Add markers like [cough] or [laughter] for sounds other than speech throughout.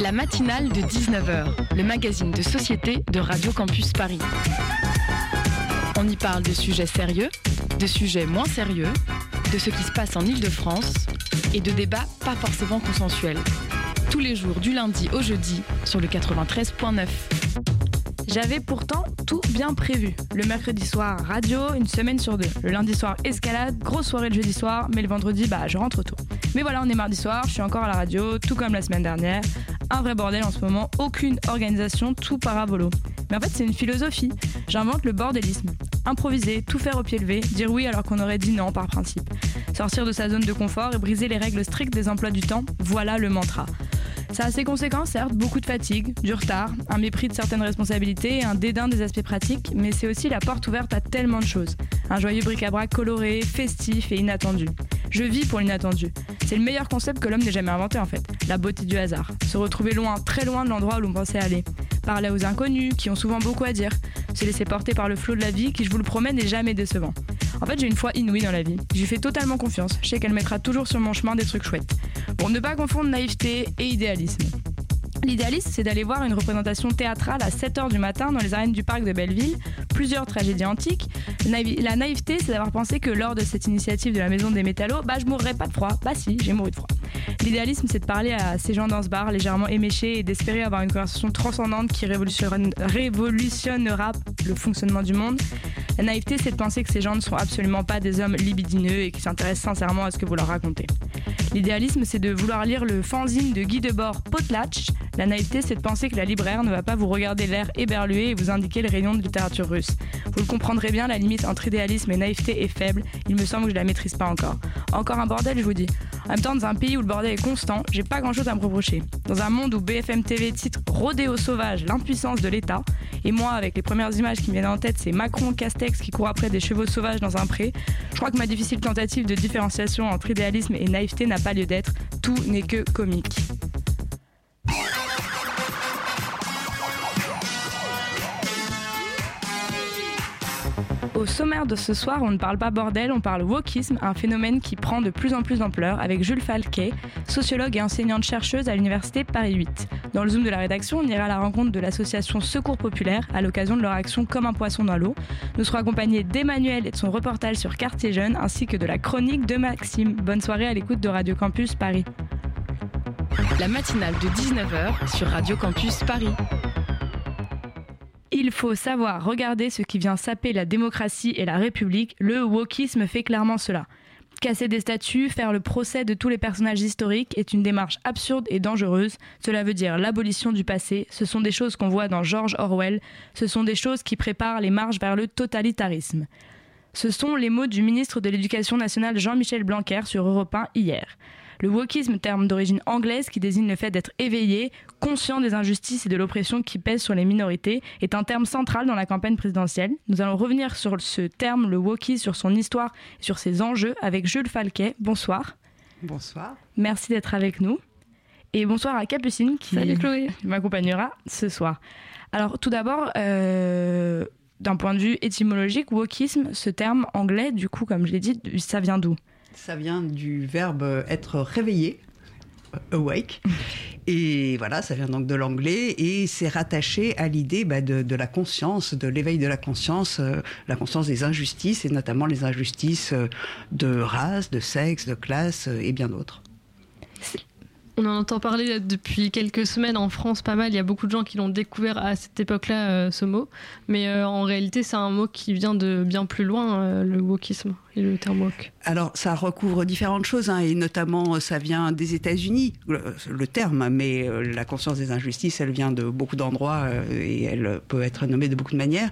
La matinale de 19h, le magazine de société de Radio Campus Paris. On y parle de sujets sérieux, de sujets moins sérieux, de ce qui se passe en Ile-de-France et de débats pas forcément consensuels. Tous les jours du lundi au jeudi sur le 93.9. J'avais pourtant tout bien prévu. Le mercredi soir, radio, une semaine sur deux. Le lundi soir, escalade, grosse soirée le jeudi soir, mais le vendredi, bah, je rentre tôt. Mais voilà, on est mardi soir, je suis encore à la radio, tout comme la semaine dernière. Un vrai bordel en ce moment, aucune organisation, tout paravolo. Mais en fait, c'est une philosophie. J'invente le bordélisme. Improviser, tout faire au pied levé, dire oui alors qu'on aurait dit non par principe. Sortir de sa zone de confort et briser les règles strictes des emplois du temps, voilà le mantra. Ça a ses conséquences, certes, beaucoup de fatigue, du retard, un mépris de certaines responsabilités un dédain des aspects pratiques, mais c'est aussi la porte ouverte à tellement de choses. Un joyeux bric-à-brac coloré, festif et inattendu. Je vis pour l'inattendu. C'est le meilleur concept que l'homme n'ait jamais inventé en fait. La beauté du hasard. Se retrouver loin, très loin de l'endroit où l'on pensait aller. Parler aux inconnus, qui ont souvent beaucoup à dire. Se laisser porter par le flot de la vie, qui je vous le promets n'est jamais décevant. En fait, j'ai une foi inouïe dans la vie. J'y fais totalement confiance. Je sais qu'elle mettra toujours sur mon chemin des trucs chouettes. Pour ne pas confondre naïveté et idéalisme. L'idéalisme, c'est d'aller voir une représentation théâtrale à 7h du matin dans les arènes du parc de Belleville, plusieurs tragédies antiques. La naïveté, c'est d'avoir pensé que lors de cette initiative de la Maison des Métallos, bah je mourrais pas de froid. Bah si, j'ai mouru de froid. L'idéalisme, c'est de parler à ces gens dans ce bar légèrement éméchés et d'espérer avoir une conversation transcendante qui révolutionnera le fonctionnement du monde. La naïveté, c'est de penser que ces gens ne sont absolument pas des hommes libidineux et qui s'intéressent sincèrement à ce que vous leur racontez. L'idéalisme, c'est de vouloir lire le fanzine de Guy Debord Potlatch. La naïveté, c'est de penser que la libraire ne va pas vous regarder l'air éberlué et vous indiquer le rayon de littérature russe. Vous le comprendrez bien, la limite entre idéalisme et naïveté est faible. Il me semble que je la maîtrise pas encore. Encore un bordel, je vous dis. En même temps, dans un pays où le bordel est constant, j'ai pas grand chose à me reprocher. Dans un monde où BFM TV titre Rodéo sauvage, l'impuissance de l'État, et moi, avec les premières images qui me viennent en tête, c'est Macron Castex qui court après des chevaux sauvages dans un pré, je crois que ma difficile tentative de différenciation entre idéalisme et naïveté n'a pas lieu d'être. Tout n'est que comique. Au sommaire de ce soir, on ne parle pas bordel, on parle wokisme, un phénomène qui prend de plus en plus d'ampleur avec Jules Falquet, sociologue et enseignante-chercheuse à l'université Paris 8. Dans le Zoom de la rédaction, on ira à la rencontre de l'association Secours Populaire à l'occasion de leur action Comme un poisson dans l'eau. Nous serons accompagnés d'Emmanuel et de son reportage sur Quartier Jeune ainsi que de la chronique de Maxime. Bonne soirée à l'écoute de Radio Campus Paris. La matinale de 19h sur Radio Campus Paris. Il faut savoir regarder ce qui vient saper la démocratie et la République. Le wokisme fait clairement cela. Casser des statues, faire le procès de tous les personnages historiques est une démarche absurde et dangereuse. Cela veut dire l'abolition du passé. Ce sont des choses qu'on voit dans George Orwell. Ce sont des choses qui préparent les marches vers le totalitarisme. Ce sont les mots du ministre de l'Éducation nationale Jean-Michel Blanquer sur Europe 1 hier. Le wokisme, terme d'origine anglaise qui désigne le fait d'être éveillé, conscient des injustices et de l'oppression qui pèsent sur les minorités, est un terme central dans la campagne présidentielle. Nous allons revenir sur ce terme, le wokisme, sur son histoire et sur ses enjeux avec Jules Falquet. Bonsoir. Bonsoir. Merci d'être avec nous. Et bonsoir à Capucine qui [laughs] m'accompagnera ce soir. Alors tout d'abord, euh, d'un point de vue étymologique, wokisme, ce terme anglais, du coup, comme je l'ai dit, ça vient d'où? Ça vient du verbe être réveillé, awake. [laughs] Et voilà, ça vient donc de l'anglais et c'est rattaché à l'idée bah, de, la conscience, de l'éveil de la conscience, euh, la conscience des injustices et notamment les injustices euh, de race, de sexe, de classe euh, et bien d'autres. On en entend parler depuis quelques semaines en France pas mal. Il y a beaucoup de gens qui l'ont découvert à cette époque-là, ce mot. Mais en réalité, c'est un mot qui vient de bien plus loin, le wokisme le terme woke alors, ça recouvre différentes choses, hein, et notamment, ça vient des États-Unis, le, terme, mais euh, la conscience des injustices, elle vient de beaucoup d'endroits euh, et elle peut être nommée de beaucoup de manières.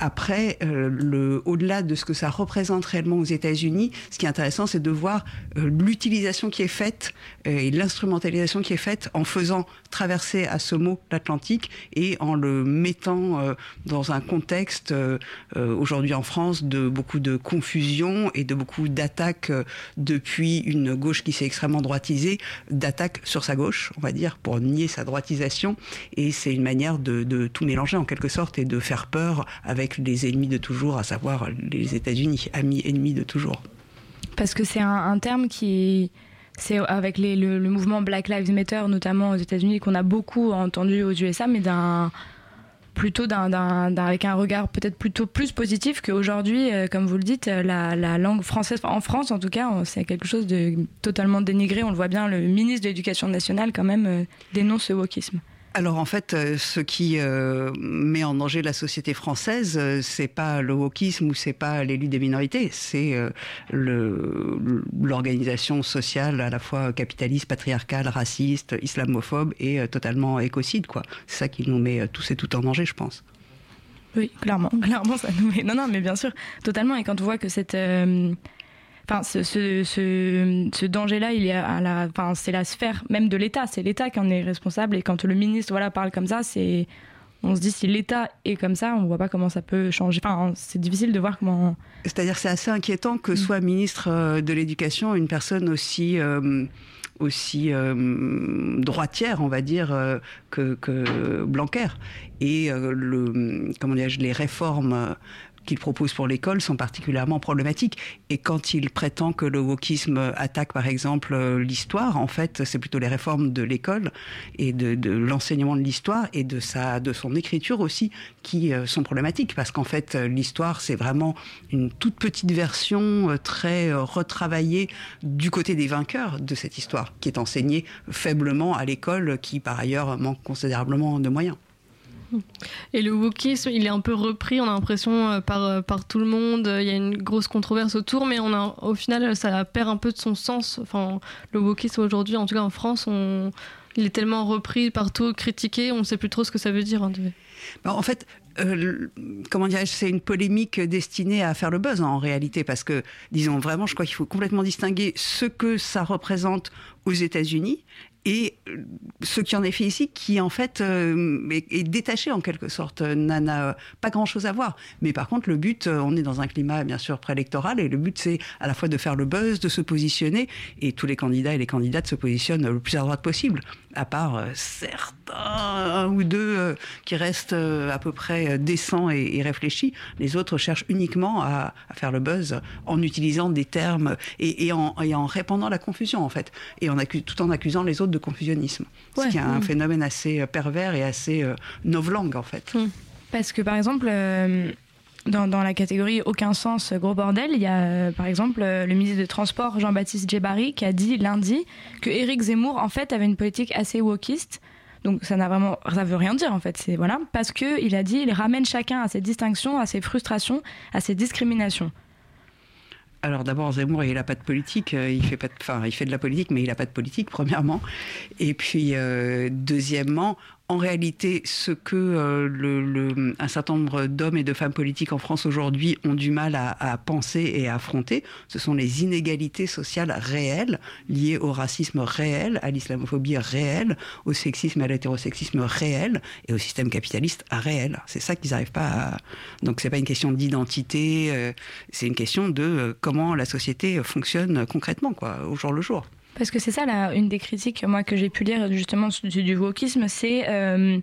Après, euh, au-delà de ce que ça représente réellement aux États-Unis, ce qui est intéressant, c'est de voir l'utilisation qui est faite et l'instrumentalisation qui est faite en faisant traverser à ce mot l'Atlantique et en le mettant dans un contexte aujourd'hui en France de beaucoup de confusion et de beaucoup d d'attaque euh, depuis une gauche qui s'est extrêmement droitisée, d'attaque sur sa gauche, on va dire, pour nier sa droitisation. Et c'est une manière de, tout mélanger en quelque sorte et de faire peur avec les ennemis de toujours, à savoir les États-Unis, amis ennemis de toujours. Parce que c'est un, terme qui c'est avec le, mouvement Black Lives Matter, notamment aux États-Unis, qu'on a beaucoup entendu aux USA, mais d'un plutôt d'un, avec un regard peut-être plutôt plus positif qu'aujourd'hui, euh, comme vous le dites, la, la, langue française, en France en tout cas, c'est quelque chose de totalement dénigré. On le voit bien, le ministre de l'Éducation nationale quand même euh, dénonce ce wokisme. Alors en fait, euh, ce qui euh, met en danger la société française, euh, c'est pas le wokisme ou c'est pas l'élu des minorités, c'est l'organisation sociale à la fois capitaliste, patriarcale, raciste, islamophobe et totalement écocide. quoi. C'est ça qui nous met tous et tout en danger, je pense. Oui, clairement, [laughs] clairement, ça nous met. Non, non, mais bien sûr, totalement. Et quand on voit que cette Enfin, ce, ce, ce, danger-là, il est à la, enfin, c'est la sphère même de l'État. C'est l'État qui en est responsable. Et quand le ministre, voilà, parle comme ça, c'est, on se dit si l'État est comme ça, on ne voit pas comment ça peut changer. Enfin, c'est difficile de voir comment. C'est-à-dire, c'est assez inquiétant que mm. soit ministre euh, de l'Éducation une personne aussi. Euh, aussi euh, droitière, on va dire, que, que Blanquer. Et le, comment les réformes qu'il propose pour l'école sont particulièrement problématiques. Et quand il prétend que le wokisme attaque par exemple l'histoire, en fait, c'est plutôt les réformes de l'école et de, l'enseignement de l'histoire et de sa de son écriture aussi qui euh, sont problématiques parce qu'en fait l'histoire c'est vraiment une toute petite version euh, très euh, retravaillée du côté des vainqueurs de cette histoire qui est enseignée faiblement à l'école qui par ailleurs manque considérablement de moyens. Et le wokisme, il est un peu repris, on a l'impression, euh, par, euh, par tout le monde. Il y a une grosse controverse autour, mais on a, au final, ça perd un peu de son sens. Enfin, le wokisme aujourd'hui, en tout cas en France, il est tellement repris partout, critiqué, on ne sait plus trop ce que ça veut dire. Hein, bah, en fait, euh, comment dirais c'est une polémique destinée à faire le buzz hein, en réalité, parce que, disons vraiment, je crois qu'il faut complètement distinguer ce que ça représente aux États-Unis et euh, ce qui en est fait ici, qui en fait euh, est, détaché en quelque sorte, n'a pas grand-chose à voir. Mais par contre, le but, euh, on est dans un climat bien sûr préélectoral, et le but c'est à la fois de faire le buzz, de se positionner, et tous les candidats et les candidates se positionnent le plus à droite possible, à part certains ou deux qui restent à peu près décents et, réfléchis. Les autres cherchent uniquement à, faire le buzz en utilisant des termes et, en, répandant la confusion en fait, et tout en accusant les autres de confusionnisme. ce qui est un phénomène assez euh, pervers et assez euh, novlangue en fait. Hmm. Parce que par exemple, euh, dans, la catégorie aucun sens, gros bordel, il y a par exemple le ministre des Transports Jean-Baptiste Djebari qui a dit lundi que Éric Zemmour en fait avait une politique assez wokiste. Donc ça n'a vraiment, ça veut rien dire en fait. C'est voilà parce que il a dit, il ramène chacun à ses distinctions, à ses frustrations, à ses discriminations. Alors d'abord, Zemmour, il n'a pas de politique. Euh, il fait pas, enfin, il fait de la politique, mais il n'a pas de politique, premièrement. Et puis, euh, deuxièmement, en réalité, ce que euh, un certain nombre d'hommes et de femmes politiques en France aujourd'hui ont du mal à, penser et à affronter, ce sont les inégalités sociales réelles liées au racisme réel, à l'islamophobie réelle, au sexisme et à l'hétérosexisme réel et au système capitaliste réel. C'est ça qu'ils n'arrivent pas à... Donc c'est pas une question d'identité, euh, c'est une question de euh, comment la société fonctionne concrètement, quoi, au jour le jour. Parce que c'est ça, là, une des critiques moi que j'ai pu lire justement du, wokisme, c'est euh,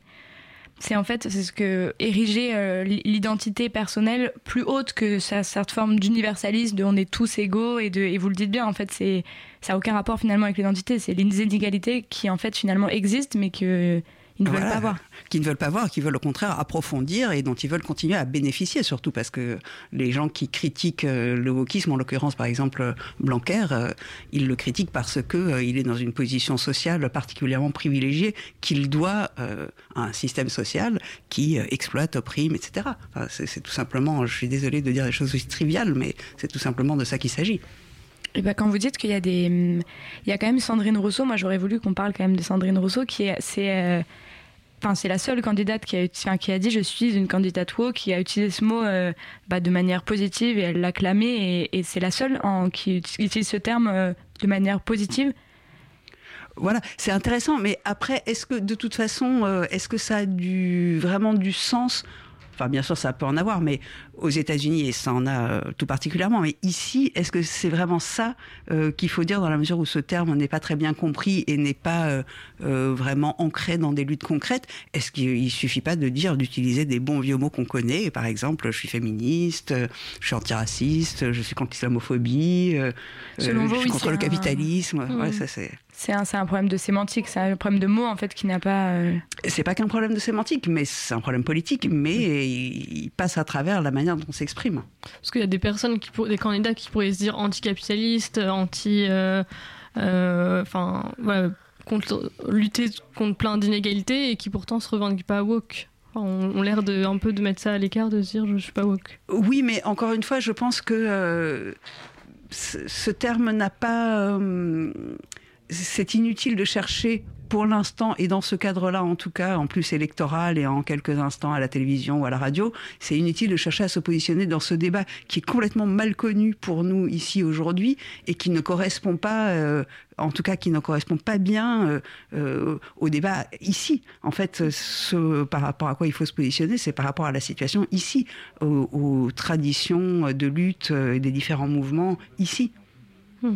c'est en fait c'est ce que ériger euh, l'identité personnelle plus haute que certaine forme d'universalisme, de on est tous égaux et de et vous le dites bien en fait c'est ça a aucun rapport finalement avec l'identité, c'est les inégalités qui en fait finalement existent mais que ne veulent pas voir. Qui ne veulent pas voir, qui veulent au contraire approfondir et dont ils veulent continuer à bénéficier, surtout parce que les gens qui critiquent euh, le wokisme, en l'occurrence par exemple Blanquer, euh, ils le critiquent parce que euh, il est dans une position sociale particulièrement privilégiée qu'il doit à un système social qui exploite, opprime, etc. c'est tout simplement, je suis désolé de dire des choses aussi triviales, mais c'est tout simplement de ça qu'il s'agit. Et bah, quand vous dites qu'il y a des, il y a quand même Sandrine Rousseau. Moi, j'aurais voulu qu'on parle quand même de Sandrine Rousseau, qui est, c'est, Enfin, c'est la seule candidate qui a, qui a dit je suis une candidate woke, qui a utilisé ce mot euh, bah, de manière positive et elle l'a clamé et, c'est la seule qui utilise ce terme euh, de manière positive. Voilà, c'est intéressant, mais après, est-ce que de toute façon, euh, est-ce que ça a du, vraiment du sens Enfin, bien sûr, ça peut en avoir, mais aux États-Unis, et ça en a tout particulièrement. Mais ici, est-ce que c'est vraiment ça qu'il faut dire dans la mesure où ce terme n'est pas très bien compris et n'est pas vraiment ancré dans des luttes concrètes? Est-ce qu'il suffit pas de dire, d'utiliser des bons vieux mots qu'on connaît? Par exemple, je suis féministe, je suis antiraciste, je suis contre l'islamophobie, je suis contre le capitalisme. Ouais, ça c'est. C'est un, un, problème de sémantique, c'est un problème de mots en fait qui n'a pas. Euh... C'est pas qu'un problème de sémantique, mais c'est un problème politique, mais il, passe à travers la manière dont on s'exprime. Parce qu'il y a des personnes, qui, des candidats qui pourraient se dire anticapitalistes, anti. Euh, euh, enfin, voilà, contre, lutter contre plein d'inégalités et qui pourtant se revendiquent pas woke. on, on l'air de un peu de mettre ça à l'écart, de se dire je suis pas woke. Oui, mais encore une fois, je pense que euh, ce terme n'a pas c'est inutile de chercher pour l'instant, et dans ce cadre-là en tout cas, en plus électoral et en quelques instants à la télévision ou à la radio, c'est inutile de chercher à se positionner dans ce débat qui est complètement mal connu pour nous ici aujourd'hui et qui ne correspond pas, euh, en tout cas qui ne correspond pas bien euh, euh, au débat ici. En fait, par rapport à quoi il faut se positionner, c'est par rapport à la situation ici, aux, aux traditions de lutte des différents mouvements ici. Hmm.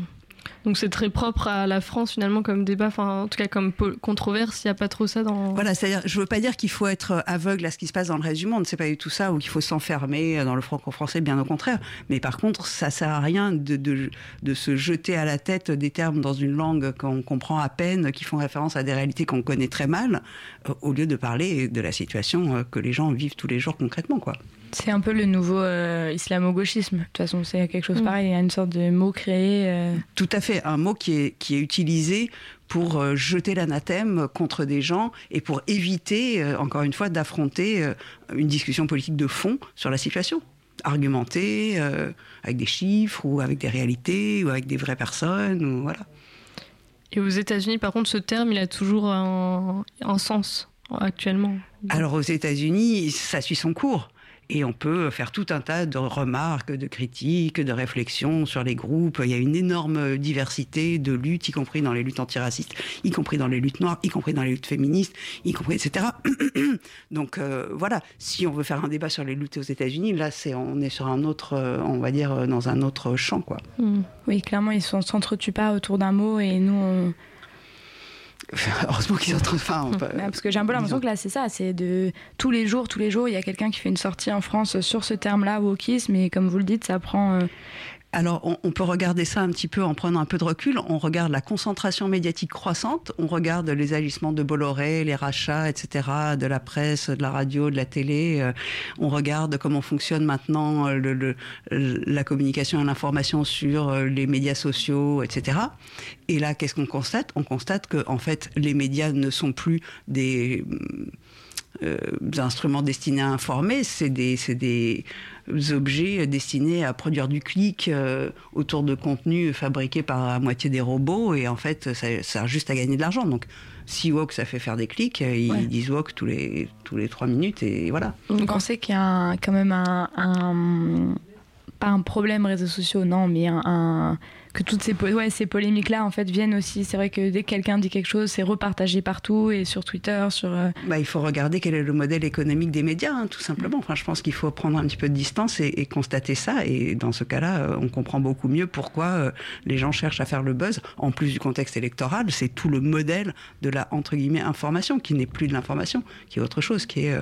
Donc c'est très propre à la France finalement comme débat, enfin en tout cas comme controverse, il n'y a pas trop ça dans... Voilà, c'est-à-dire, je veux pas dire qu'il faut être aveugle à ce qui se passe dans le reste du monde, c'est pas du tout ça, ou qu'il faut s'enfermer dans le franco-français, bien au contraire. Mais par contre, ça sert à rien de, de, de, se jeter à la tête des termes dans une langue qu'on comprend à peine, qui font référence à des réalités qu'on connaît très mal, euh, au lieu de parler de la situation euh, que les gens vivent tous les jours concrètement, quoi. C'est un peu le nouveau euh, islamo-gauchisme. De toute façon, c'est quelque chose mm. pareil. Il y a une sorte de mot créé. Euh. Tout à fait. Un mot qui est, qui est utilisé pour euh, jeter l'anathème contre des gens et pour éviter, encore une fois, d'affronter une discussion politique de fond sur la situation. Argumenter avec des chiffres ou avec des réalités ou avec des vraies personnes. Ou, voilà. Et aux États-Unis, par contre, ce terme, il a toujours un, un sens actuellement. Alors aux États-Unis, ça suit son cours. Et on peut faire tout un tas de remarques, de critiques, de réflexions sur les groupes. Il y a une énorme diversité de luttes, y compris dans les luttes antiracistes, y compris dans les luttes noires, y compris dans les luttes féministes, y compris, etc. [clears throat] Donc euh, voilà, si on veut faire un débat sur les luttes aux États-Unis, là, c'est on est sur un autre, euh, on va dire, dans un autre champ, quoi. Hmm. Oui, clairement, ils ne s'entretuent pas autour d'un mot et nous, [laughs] Heureusement qu'ils sont en train de faire. Parce que j'ai un peu l'impression que là, c'est ça. C'est de tous les jours, tous les jours, il y a quelqu'un qui fait une sortie en France sur ce terme-là, wokisme. Mais comme vous le dites, ça prend. Euh, alors, on, peut regarder ça un petit peu en prenant un peu de recul. On regarde la concentration médiatique croissante, on regarde les agissements de Bolloré, les rachats, etc., de la presse, de la radio, de la télé. Euh, on regarde comment fonctionne maintenant euh, la communication et l'information sur euh, les médias sociaux, etc. Et là, qu'est-ce qu'on constate? On constate que, en fait, les médias ne sont plus des instruments destinés à informer, c'est des, des, objets destinés à produire du clic euh, autour de contenus fabriqués par à moitié des robots et en fait ça sert juste à gagner de l'argent. Donc si Wok ça fait faire des clics, euh, ils disent Wok tous les tous les trois minutes et voilà. Donc on sait qu'il y a quand même un, un, pas un problème réseaux sociaux, non, mais un que toutes ces, polémiques-là viennent aussi. C'est vrai que dès que quelqu'un dit quelque chose, c'est repartagé partout et sur Twitter, sur. Euh, bah, il faut regarder quel est le modèle économique des médias, hein, tout simplement. Enfin, je pense qu'il faut prendre un petit peu de distance et, constater ça. Et dans ce cas-là, euh, on comprend beaucoup mieux pourquoi euh, les gens cherchent à faire le buzz. En plus du contexte électoral, c'est tout le modèle de la entre guillemets information qui n'est plus de l'information, qui est autre chose, qui est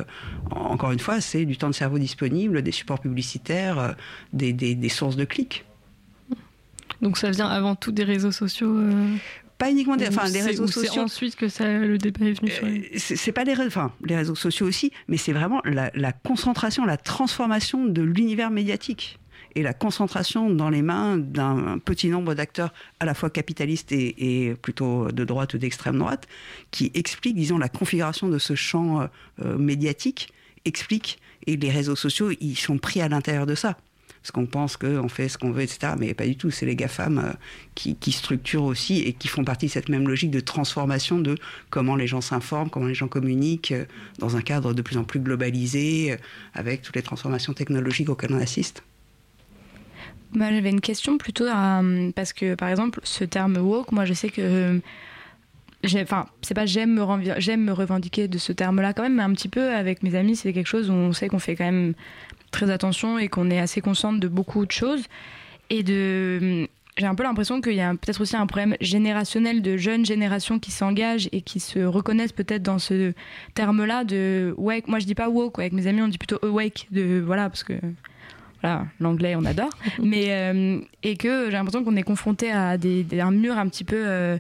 encore une fois, c'est du temps de cerveau disponible, des supports publicitaires, des, des sources de clics. Donc ça vient avant tout des réseaux sociaux euh, pas uniquement des, enfin, réseaux sociaux. C'est ensuite que ça, le débat est venu. Euh, c'est pas les, enfin, les réseaux sociaux aussi, mais c'est vraiment la, concentration, la transformation de l'univers médiatique et la concentration dans les mains d'un petit nombre d'acteurs à la fois capitalistes et, plutôt de droite ou d'extrême droite, qui explique, disons, la configuration de ce champ euh, médiatique, explique, et les réseaux sociaux, ils sont pris à l'intérieur de ça parce qu'on pense qu'on fait ce qu'on veut, etc. Mais pas du tout. C'est les GAFAM euh, qui, qui, structurent aussi et qui font partie de cette même logique de transformation de comment les gens s'informent, comment les gens communiquent euh, dans un cadre de plus en plus globalisé, euh, avec toutes les transformations technologiques auxquelles on assiste. Moi, j'avais une question plutôt parce que, par exemple, ce terme woke, moi, je sais que enfin c'est pas j'aime me j'aime me revendiquer de ce terme-là quand même, mais un petit peu avec mes amis, c'est quelque chose où on sait qu'on fait quand même très attention et qu'on est assez consciente de beaucoup de choses et de j'ai un peu l'impression qu'il y a peut-être aussi un problème générationnel de jeunes générations qui s'engagent et qui se reconnaissent peut-être dans ce terme-là de wake. Moi, je dis pas woke, avec mes amis, on dit plutôt awake, de voilà, parce que voilà, l'anglais, on adore. [laughs] Mais euh, et que j'ai l'impression qu'on est confronté à des, un mur un petit peu. Euh,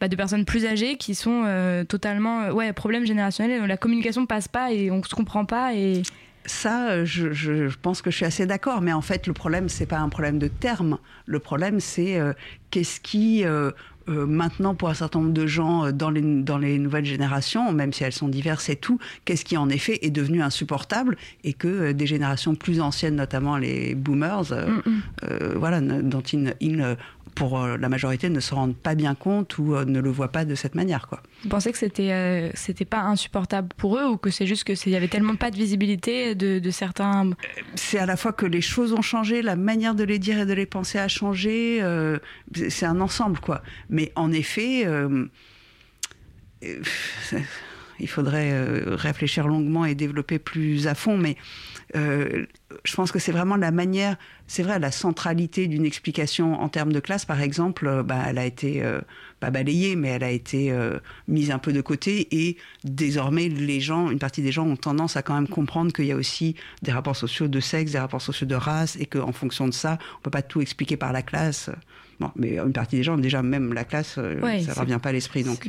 bah, de personnes plus âgées qui sont euh, totalement ouais problème générationnel la communication passe pas et on se comprend pas et ça, euh, je, pense que je suis assez d'accord. Mais en fait, le problème, c'est pas un problème de terme. Le problème, c'est euh, qu'est-ce qui, euh, maintenant, pour un certain nombre de gens dans les, dans les nouvelles générations, même si elles sont diverses et tout, qu'est-ce qui, en effet, est devenu insupportable et que des générations plus anciennes, notamment les boomers, mm, mm. voilà, dont ils, ils pour euh, la majorité, ne se rendent pas bien compte ou euh, ne le voient pas de cette manière. Quoi. Vous pensez que c'était euh, c'était pas insupportable pour eux ou que c'est juste qu'il y avait tellement pas de visibilité de, certains C'est à la fois que les choses ont changé, la manière de les dire et de les penser a changé. c'est un ensemble, quoi. Mais en effet, il faudrait réfléchir longuement et développer plus à fond, mais euh, je pense que c'est vraiment la manière, c'est vrai, la centralité d'une explication en termes de classe, par exemple, euh, bah, elle a été euh, pas balayée, mais elle a été mise un peu de côté. Et désormais, les gens, une partie des gens ont tendance à quand même comprendre qu'il y a aussi des rapports sociaux de sexe, des rapports sociaux de race, et qu'en fonction de ça, on peut pas tout expliquer par la classe. Bon, mais une partie des gens, déjà même la classe, ça ne revient pas à l'esprit. Donc,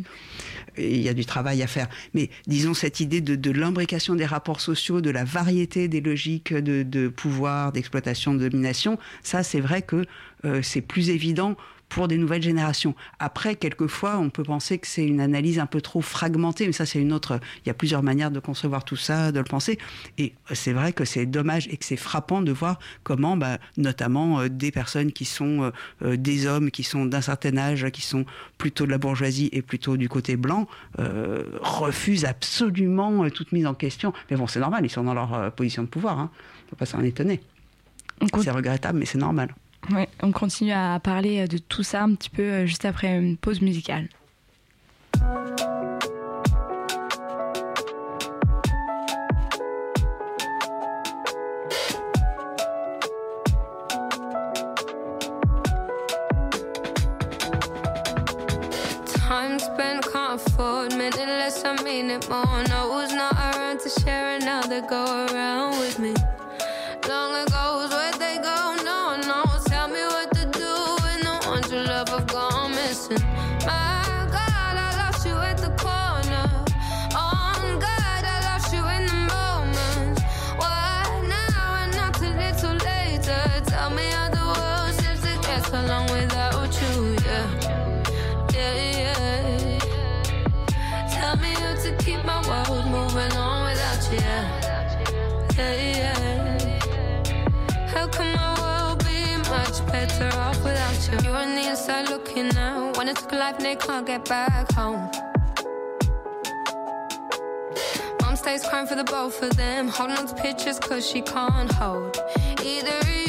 il y a du travail à faire. Mais disons cette idée de, de l'imbrication des rapports sociaux, de la variété des logiques de, de pouvoir, d'exploitation, de domination, ça c'est vrai que euh, c'est plus évident pour des nouvelles générations. Après, quelquefois, on peut penser que c'est une analyse un peu trop fragmentée, mais ça, c'est une autre. Il y a plusieurs manières de concevoir tout ça, de le penser. Et c'est vrai que c'est dommage et que c'est frappant de voir comment, bah, notamment, euh, des personnes qui sont euh, euh, des hommes, qui sont d'un certain âge, qui sont plutôt de la bourgeoisie et plutôt du côté blanc, refusent absolument toute mise en question. Mais bon, c'est normal, ils sont dans leur position de pouvoir. Hein. ne faut pas s'en étonner. C'est regrettable, mais c'est normal. Ouais, on continue à parler de tout ça un petit peu euh, juste après une pause musicale. Afford minute less I mean it more no who's not around to share another go around So long without you, yeah. Yeah, yeah. Tell me how to keep my world moving on without you, yeah. Yeah, yeah. How can my world be much better off without you? You on the inside looking now. When it took a life, they can't get back home. Mom stays crying for the both of them. Holding on to pictures cause she can't hold either.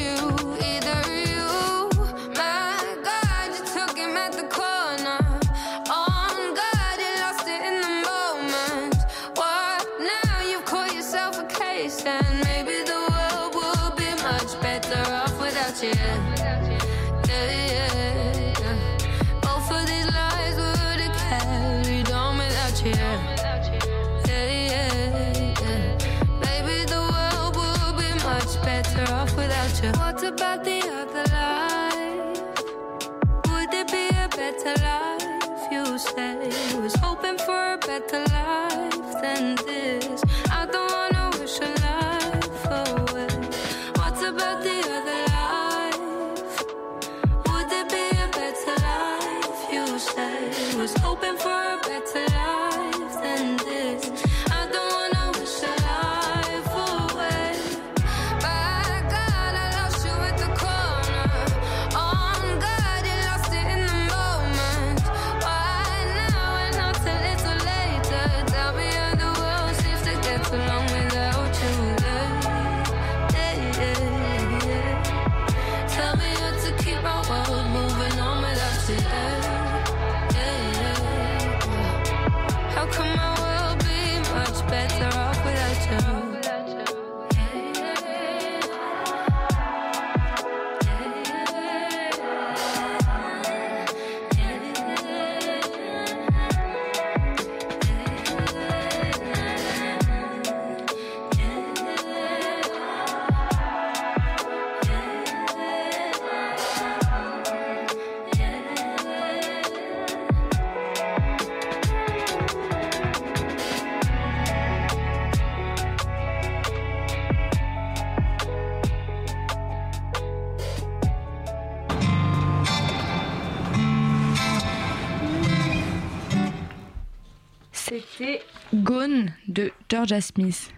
Georgia Smith.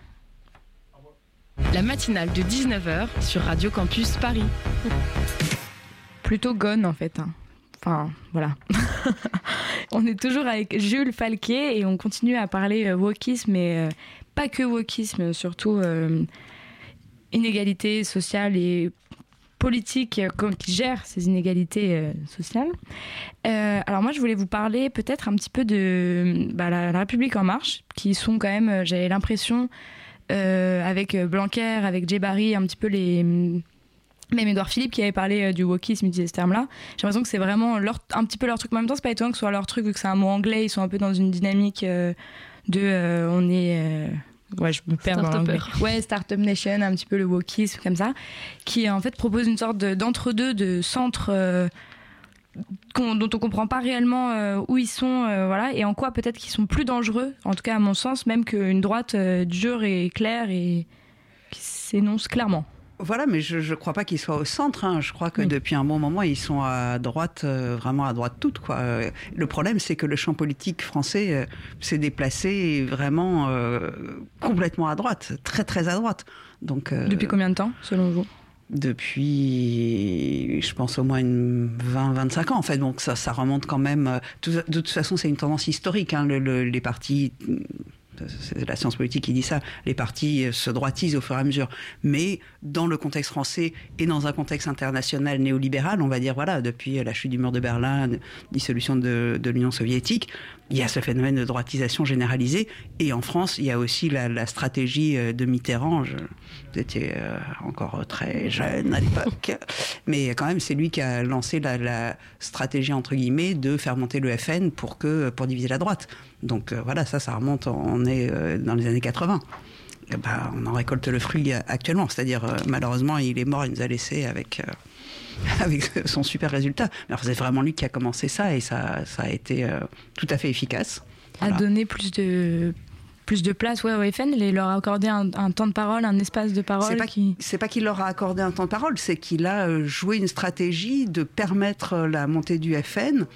La matinale de 19h sur Radio Campus Paris. Plutôt Gone en fait. Hein. Enfin, voilà. [laughs] on est toujours avec Jules Falquet et on continue à parler euh, wokisme, mais euh, pas que wokisme, surtout euh, inégalité sociale et politique qui gère ces inégalités sociales. alors moi, je voulais vous parler peut-être un petit peu de bah, la, République en marche, qui sont quand même, j'avais l'impression, avec Blanquer, avec Djebari, un petit peu les même Edouard Philippe qui avait parlé euh, du wokisme utilisait ce terme-là. J'ai l'impression que c'est vraiment leur, un petit peu leur truc. En même temps, c'est pas étonnant que ce soit leur truc vu que c'est un mot anglais. Ils sont un peu dans une dynamique euh, de euh, on est ouais je me perds dans ouais startup nation un petit peu le wokisme comme ça qui en fait propose une sorte d'entre-deux de centre dont on comprend pas réellement où ils sont voilà et en quoi peut-être qu'ils sont plus dangereux en tout cas à mon sens même qu'une droite dure et claire et qui s'énonce clairement voilà, mais je ne crois pas qu'ils soient au centre. Hein. Je crois que depuis un bon moment, ils sont à droite, euh, vraiment à droite toute. Quoi. Le problème, c'est que le champ politique français euh, s'est déplacé vraiment euh, complètement à droite, très très à droite. Donc, depuis combien de temps, selon vous? Depuis, je pense, au moins 20-25 ans, en fait. Donc, ça, ça remonte quand même. De toute façon, c'est une tendance historique. Hein. les partis c'est la science politique qui dit ça, les partis se droitisent au fur et à mesure. Mais dans le contexte français et dans un contexte international néolibéral, on va dire, voilà, depuis la chute du mur de Berlin, dissolution de, l'Union soviétique, il y a ce phénomène de droitisation généralisée. Et en France, il y a aussi la, stratégie euh, de Mitterrand. vous étiez euh, encore très jeune à l'époque. [laughs] Mais quand même, c'est lui qui a lancé la, stratégie, entre guillemets, de faire monter le FN pour, que, pour diviser la droite. Donc euh, voilà, ça, ça remonte, on est dans les années 80. Et ben, on en récolte le fruit actuellement. C'est-à-dire, malheureusement, il est mort, il nous a laissé avec [laughs] avec son super résultat. Alors c'est vraiment lui qui a commencé ça et ça, ça a été euh, tout à fait efficace. A donné plus de plus de place ouais, au FN, il leur a accordé un, temps de parole, un espace de parole. C'est pas qui... c'est pas qu'il leur a accordé un temps de parole, c'est qu'il a euh, joué une stratégie de permettre la montée du FN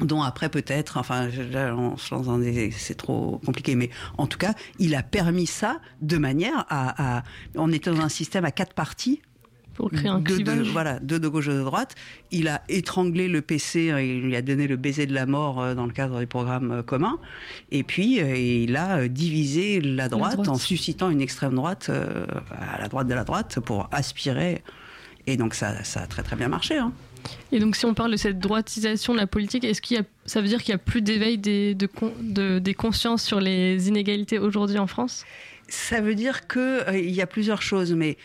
dont après peut-être, enfin là on se lance dans des, c'est trop compliqué, mais en tout cas, il a permis ça de manière à, à on était dans un système à quatre parties pour créer un De, voilà, deux de gauche et de droite. Il a étranglé le PC, hein, il lui a donné le baiser de la mort euh, dans le cadre des programmes euh, communs. Et puis, euh, il a divisé la droite, en suscitant une extrême droite à la droite de la droite pour aspirer. Et donc, ça, ça a très très bien marché. Hein. Et donc, si on parle de cette droitisation de la politique, est-ce qu'il y a, ça veut dire qu'il n'y a plus d'éveil des, de, des consciences sur les inégalités aujourd'hui en France? Ça veut dire qu'il y a plusieurs choses, mais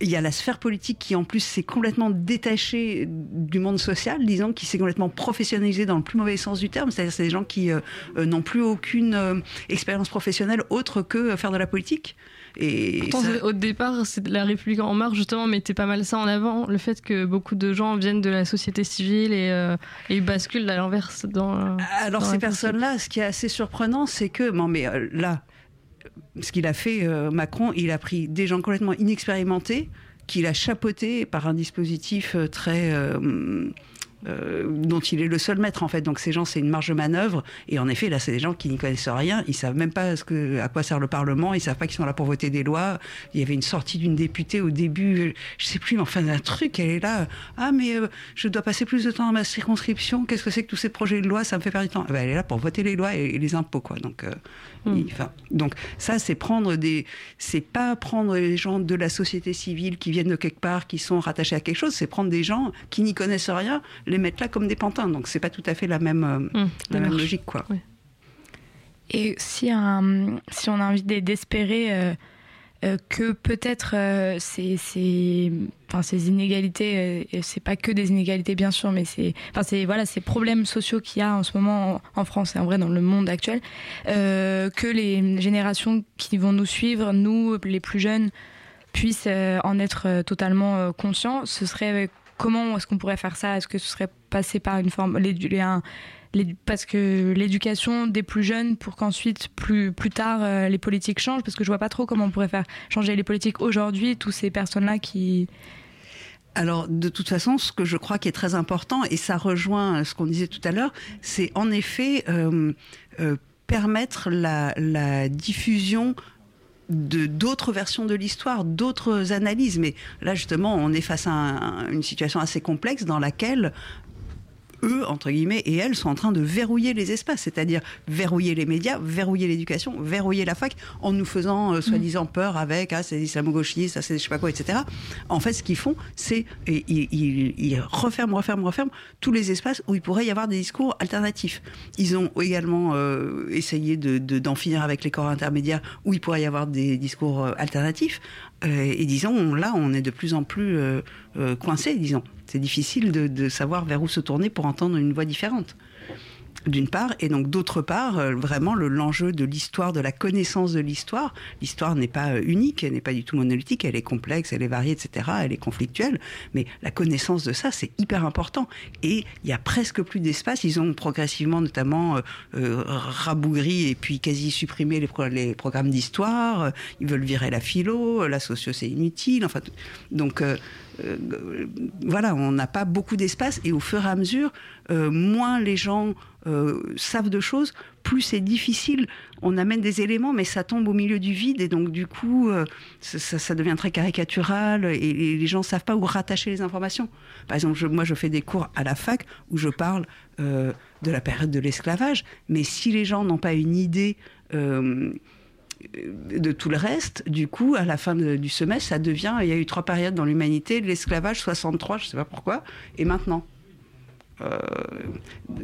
il y a la sphère politique qui, en plus, s'est complètement détachée du monde social, disons, qui s'est complètement professionnalisée dans le plus mauvais sens du terme. C'est-à-dire, c'est des gens qui euh, euh, n'ont plus aucune euh, expérience professionnelle autre que faire de la politique. Et Pourtant, au départ, c'est la République en marche justement mettait pas mal ça en avant, le fait que beaucoup de gens viennent de la société civile et, et basculent à l'inverse dans. Alors ces personnes-là, ce qui est assez surprenant, c'est que bon, mais là, ce qu'il a fait, euh, Macron, il a pris des gens complètement inexpérimentés, qu'il a chapeautés par un dispositif euh, très euh, dont il est le seul maître en fait. Donc ces gens, c'est une marge de manœuvre. Et en effet, là, c'est des gens qui n'y connaissent rien. Ils savent même pas ce que, à quoi sert le Parlement. Ils savent pas qu'ils sont là pour voter des lois. Il y avait une sortie d'une députée au début, je sais plus, mais enfin un truc. Elle est là. Ah mais euh, je dois passer plus de temps dans ma circonscription. Qu'est-ce que c'est que tous ces projets de loi? Ça me fait perdre du temps. Ben, elle est là pour voter les lois et, les impôts quoi. Donc euh, hmm. donc ça, c'est prendre des, c'est pas prendre les gens de la société civile qui viennent de quelque part, qui sont rattachés à quelque chose. C'est prendre des gens qui n'y connaissent rien les mettre là comme des pantins. Donc c'est pas tout à fait la même, euh, mmh, la même logique, quoi. Et si, un, si on a envie d'espérer euh, euh, que peut-être ces, ces, inégalités, c'est pas que des inégalités bien sûr, mais c'est, voilà, ces problèmes sociaux qu'il y a en ce moment en, France et en vrai dans le monde actuel, que les générations qui vont nous suivre, nous les plus jeunes, puissent en être totalement conscients, ce serait comment est-ce qu'on pourrait faire ça? Est-ce que ce serait passé par une forme, parce que l'éducation des plus jeunes pour qu'ensuite plus plus tard euh, les politiques changent parce que je vois pas trop comment on pourrait faire changer les politiques aujourd'hui tous ces personnes là qui Alors, de toute façon, ce que je crois qui est très important, et ça rejoint ce qu'on disait tout à l'heure, c'est en effet euh, euh, permettre la diffusion de d'autres versions de l'histoire, d'autres analyses. Mais là, justement, on est face à une situation assez complexe dans laquelle eux, entre guillemets, et elles sont en train de verrouiller les espaces, c'est-à-dire verrouiller les médias, verrouiller l'éducation, verrouiller la fac, en nous faisant euh, soi-disant peur avec ah, c'est des islamo-gauchistes, ah, c'est je sais pas quoi, etc. En fait, ce qu'ils font, c'est ils, referment, referment, referment tous les espaces où il pourrait y avoir des discours alternatifs. Ils ont également euh, essayé d'en de, d'en finir avec les corps intermédiaires où il pourrait y avoir des discours euh, alternatifs. et disons, là, on est de plus en plus coincé, disons. C'est difficile de, savoir vers où se tourner pour entendre une voix différente d'une part, et donc d'autre part, euh, vraiment l'enjeu de l'histoire, de la connaissance de l'histoire. L'histoire n'est pas euh, unique, elle n'est pas du tout monolithique, elle est complexe, elle est variée, etc., elle est conflictuelle, mais la connaissance de ça, c'est hyper important. Et il y a presque plus d'espace, ils ont progressivement notamment euh, rabougri et puis quasi supprimé les, les programmes d'histoire, ils veulent virer la philo, la socio c'est inutile, enfin, donc... voilà, on n'a pas beaucoup d'espace et au fur et à mesure, moins les gens euh, savent de choses, plus c'est difficile. On amène des éléments, mais ça tombe au milieu du vide, et donc du coup, euh, ça, devient très caricatural, et, les gens ne savent pas où rattacher les informations. Par exemple, moi, je fais des cours à la fac où je parle euh, de la période de l'esclavage, mais si les gens n'ont pas une idée de tout le reste, du coup, à la fin du semestre, ça devient, il y a eu trois périodes dans l'humanité, l'esclavage, 63, je ne sais pas pourquoi, et maintenant. Euh,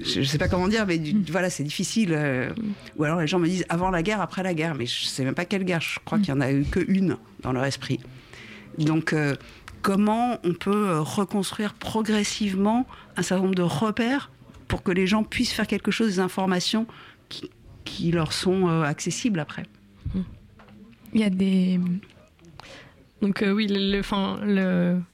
je ne sais pas comment dire, mais mm. voilà, c'est difficile. Euh. ou alors les gens me disent avant la guerre, après la guerre, mais je ne sais même pas quelle guerre. Je crois mm. qu'il n'y en a eu qu'une dans leur esprit. Donc, euh, comment on peut reconstruire progressivement un certain nombre de repères pour que les gens puissent faire quelque chose des informations qui, leur sont accessibles après? Il y a des donc oui,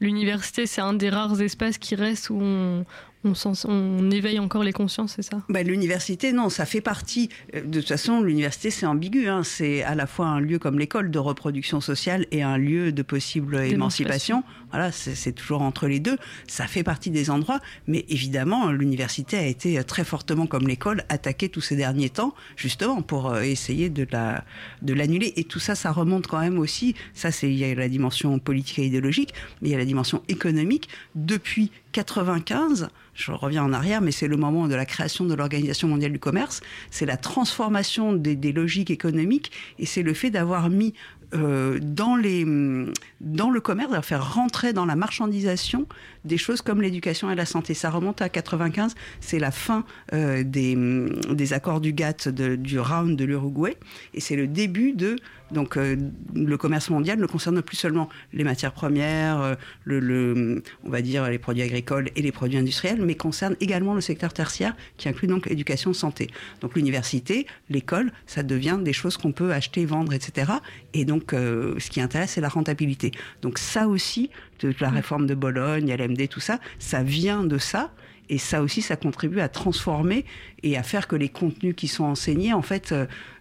l'université, c'est un des rares espaces qui reste où on, on, éveille encore les consciences, c'est ça? Bah, L'université, non, ça fait partie. Euh, de toute façon, l'université, c'est ambigu. Hein. C'est à la fois un lieu comme l'école de reproduction sociale et un lieu de possible émancipation. Voilà, c'est toujours entre les deux. Ça fait partie des endroits, mais évidemment, l'université a été très fortement, comme l'école, attaquée tous ces derniers temps, justement pour euh, essayer de la de l'annuler. Et tout ça, ça remonte quand même aussi. Ça, c'est il y a la dimension politique et idéologique, mais il y a la dimension économique. Depuis 95, je reviens en arrière, mais c'est le moment de la création de l'Organisation mondiale du commerce, c'est la transformation des, logiques économiques et c'est le fait d'avoir mis euh, dans, le commerce, de faire rentrer dans la marchandisation des choses comme l'éducation et la santé. Ça remonte à 95, c'est la fin euh, des accords du GATT, du round de l'Uruguay, et c'est le début de donc euh, le commerce mondial ne concerne plus seulement les matières premières, euh, le, on va dire les produits agricoles et les produits industriels, mais concerne également le secteur tertiaire qui inclut donc l'éducation santé. Donc l'université, l'école, ça devient des choses qu'on peut acheter, vendre, etc. Et donc euh, ce qui intéresse, c'est la rentabilité. Donc ça aussi, de la réforme de Bologne, LMD, tout ça, ça vient de ça. Et ça aussi, ça contribue à transformer et à faire que les contenus qui sont enseignés, en fait,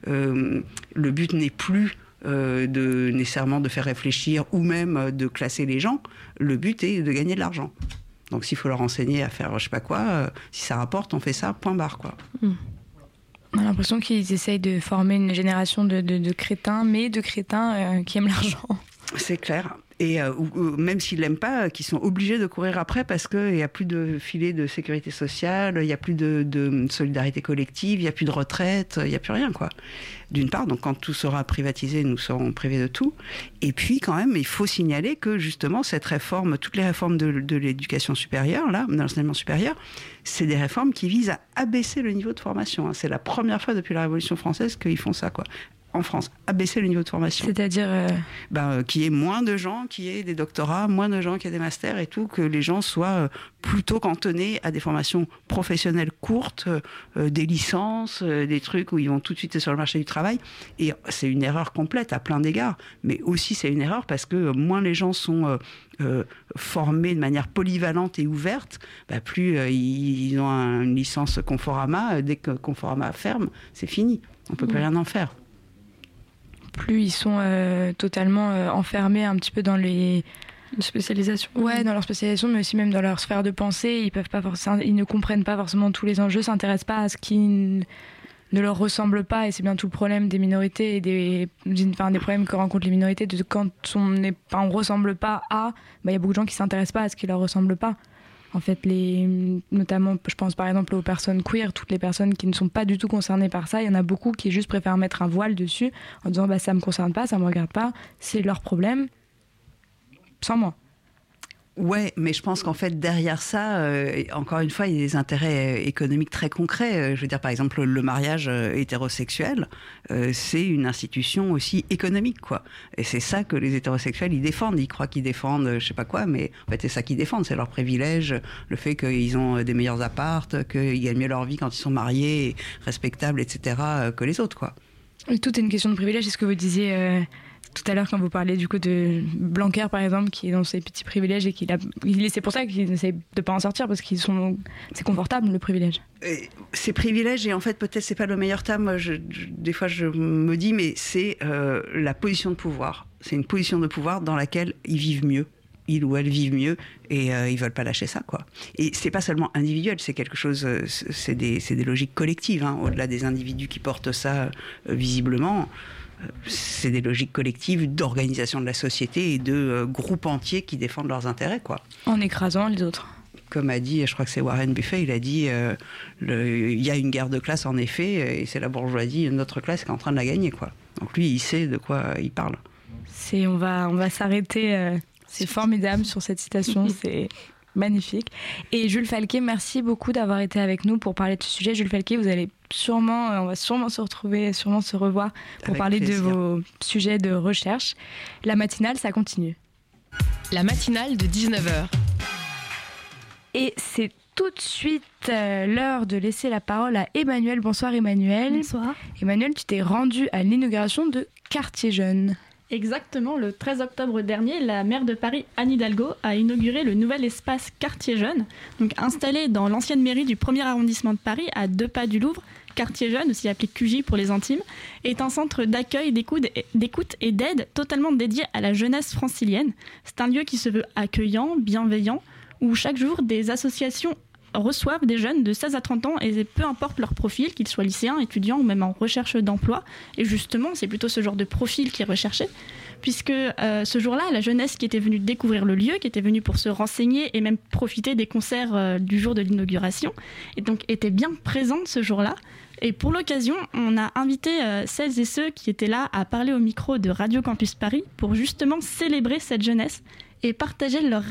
le but n'est plus euh, de nécessairement de faire réfléchir ou même de classer les gens. Le but est de gagner de l'argent. Donc s'il faut leur enseigner à faire je sais pas quoi, euh, si ça rapporte, on fait ça, point barre quoi. Hmm. On a l'impression qu'ils essayent de former une génération de, crétins, mais de crétins euh, qui aiment l'argent. C'est clair et euh, même s'ils l'aiment pas, qui sont obligés de courir après parce qu'il n'y a plus de filet de sécurité sociale, il n'y a plus de, solidarité collective, il n'y a plus de retraite, il n'y a plus rien, quoi. D'une part, donc quand tout sera privatisé, nous serons privés de tout. Et puis, quand même, il faut signaler que justement, cette réforme, toutes les réformes de, l'éducation supérieure, là, de l'enseignement supérieur, c'est des réformes qui visent à abaisser le niveau de formation. Hein. C'est la première fois depuis la Révolution française qu'ils font ça, quoi en France, abaisser le niveau de formation. C'est-à-dire euh, ben, euh, qu'il y ait moins de gens qui aient des doctorats, moins de gens qui aient des masters et tout, que les gens soient euh, plutôt cantonnés à des formations professionnelles courtes, des licences, des trucs où ils vont tout de suite sur le marché du travail. Et c'est une erreur complète à plein d'égards, mais aussi c'est une erreur parce que moins les gens sont formés de manière polyvalente et ouverte, ben, plus ils ont une licence Conforama. Dès que Conforama ferme, c'est fini. On peut plus rien en faire plus ils sont euh, totalement euh, enfermés un petit peu dans les Une spécialisation. Ouais, dans leur spécialisation, mais aussi même dans leur sphère de pensée. Ils peuvent pas forcément, ils ne comprennent pas forcément tous les enjeux, s'intéressent pas à ce qui ne leur ressemble pas. Et c'est bien tout le problème des minorités et des, enfin, des problèmes que rencontrent les minorités. De quand on on ressemble pas à, bah, il y a beaucoup de gens qui s'intéressent pas à ce qui leur ressemble pas. En fait, les, notamment, je pense par exemple aux personnes queer, toutes les personnes qui ne sont pas du tout concernées par ça, il y en a beaucoup qui juste préfèrent mettre un voile dessus en disant bah, ça me concerne pas, ça me regarde pas, c'est leur problème, sans moi. Ouais, mais je pense qu'en fait, derrière ça, euh, encore une fois, il y a des intérêts euh, économiques très concrets. Euh, je veux dire, par exemple, le mariage hétérosexuel, c'est une institution aussi économique, quoi. Et c'est ça que les hétérosexuels, ils défendent. Ils croient qu'ils défendent, je sais pas quoi, mais en fait, c'est ça qu'ils défendent. C'est leur privilège, le fait qu'ils ont des meilleurs appartes, qu'ils gagnent mieux leur vie quand ils sont mariés, respectables, etc., que les autres, quoi. tout est une question de privilège. C'est ce que vous disiez tout à l'heure quand vous parlez du coup de Blanquer par exemple qui est dans ses petits privilèges et qu'il a c'est pour ça qu'il n'essaie de pas en sortir parce qu'ils sont c'est confortable le privilège. Ces privilèges et en fait peut-être c'est pas le meilleur terme je, des fois je me dis mais c'est euh, la position de pouvoir. C'est une position de pouvoir dans laquelle ils vivent mieux. Ils ou elles vivent mieux et euh, ils veulent pas lâcher ça quoi. Et c'est pas seulement individuel, c'est quelque chose, euh, c'est des, des, logiques collectives hein, au-delà des individus qui portent ça visiblement c'est des logiques collectives d'organisation de la société et de euh, groupes entiers qui défendent leurs intérêts, quoi. En écrasant les autres. Comme a dit, je crois que c'est Warren Buffet, il a dit euh, il y a une guerre de classe en effet, et c'est la bourgeoisie, notre classe, qui est en train de la gagner, quoi. Donc lui, il sait de quoi il parle. C'est, on va, on va s'arrêter. Euh, c'est formidable sur cette citation. [laughs] c'est magnifique. Et Jules Falquet, merci beaucoup d'avoir été avec nous pour parler de ce sujet. Jules Falquet, vous allez sûrement, euh, on va sûrement se retrouver, sûrement se revoir pour parler de vos sujets de recherche. La matinale, ça continue. La matinale de 19h. Et c'est tout de suite euh, l'heure de laisser la parole à Emmanuel. Bonsoir Emmanuel. Bonsoir. Emmanuel, tu t'es rendu à l'inauguration de Quartier Jeune. Exactement, le 13 octobre dernier, la maire de Paris, Anne Hidalgo, a inauguré le nouvel espace Quartier Jeune, donc installé dans l'ancienne mairie du 1er arrondissement de Paris, à deux pas du Louvre. Quartier Jeune, aussi appelé QJ pour les intimes, est un centre d'accueil, d'écoute et d'aide totalement dédié à la jeunesse francilienne. C'est un lieu qui se veut accueillant, bienveillant, où chaque jour des associations reçoivent des jeunes de 16 à 30 ans et peu importe leur profil, qu'ils soient lycéens, étudiants ou même en recherche d'emploi. Et justement, c'est plutôt ce genre de profil qui est recherché, puisque euh, ce jour-là, la jeunesse qui était venue découvrir le lieu, qui était venue pour se renseigner et même profiter des concerts euh, du jour de l'inauguration, et donc était bien présente ce jour-là. Et pour l'occasion, on a invité euh, celles et ceux qui étaient là à parler au micro de Radio Campus Paris pour justement célébrer cette jeunesse et partager leurs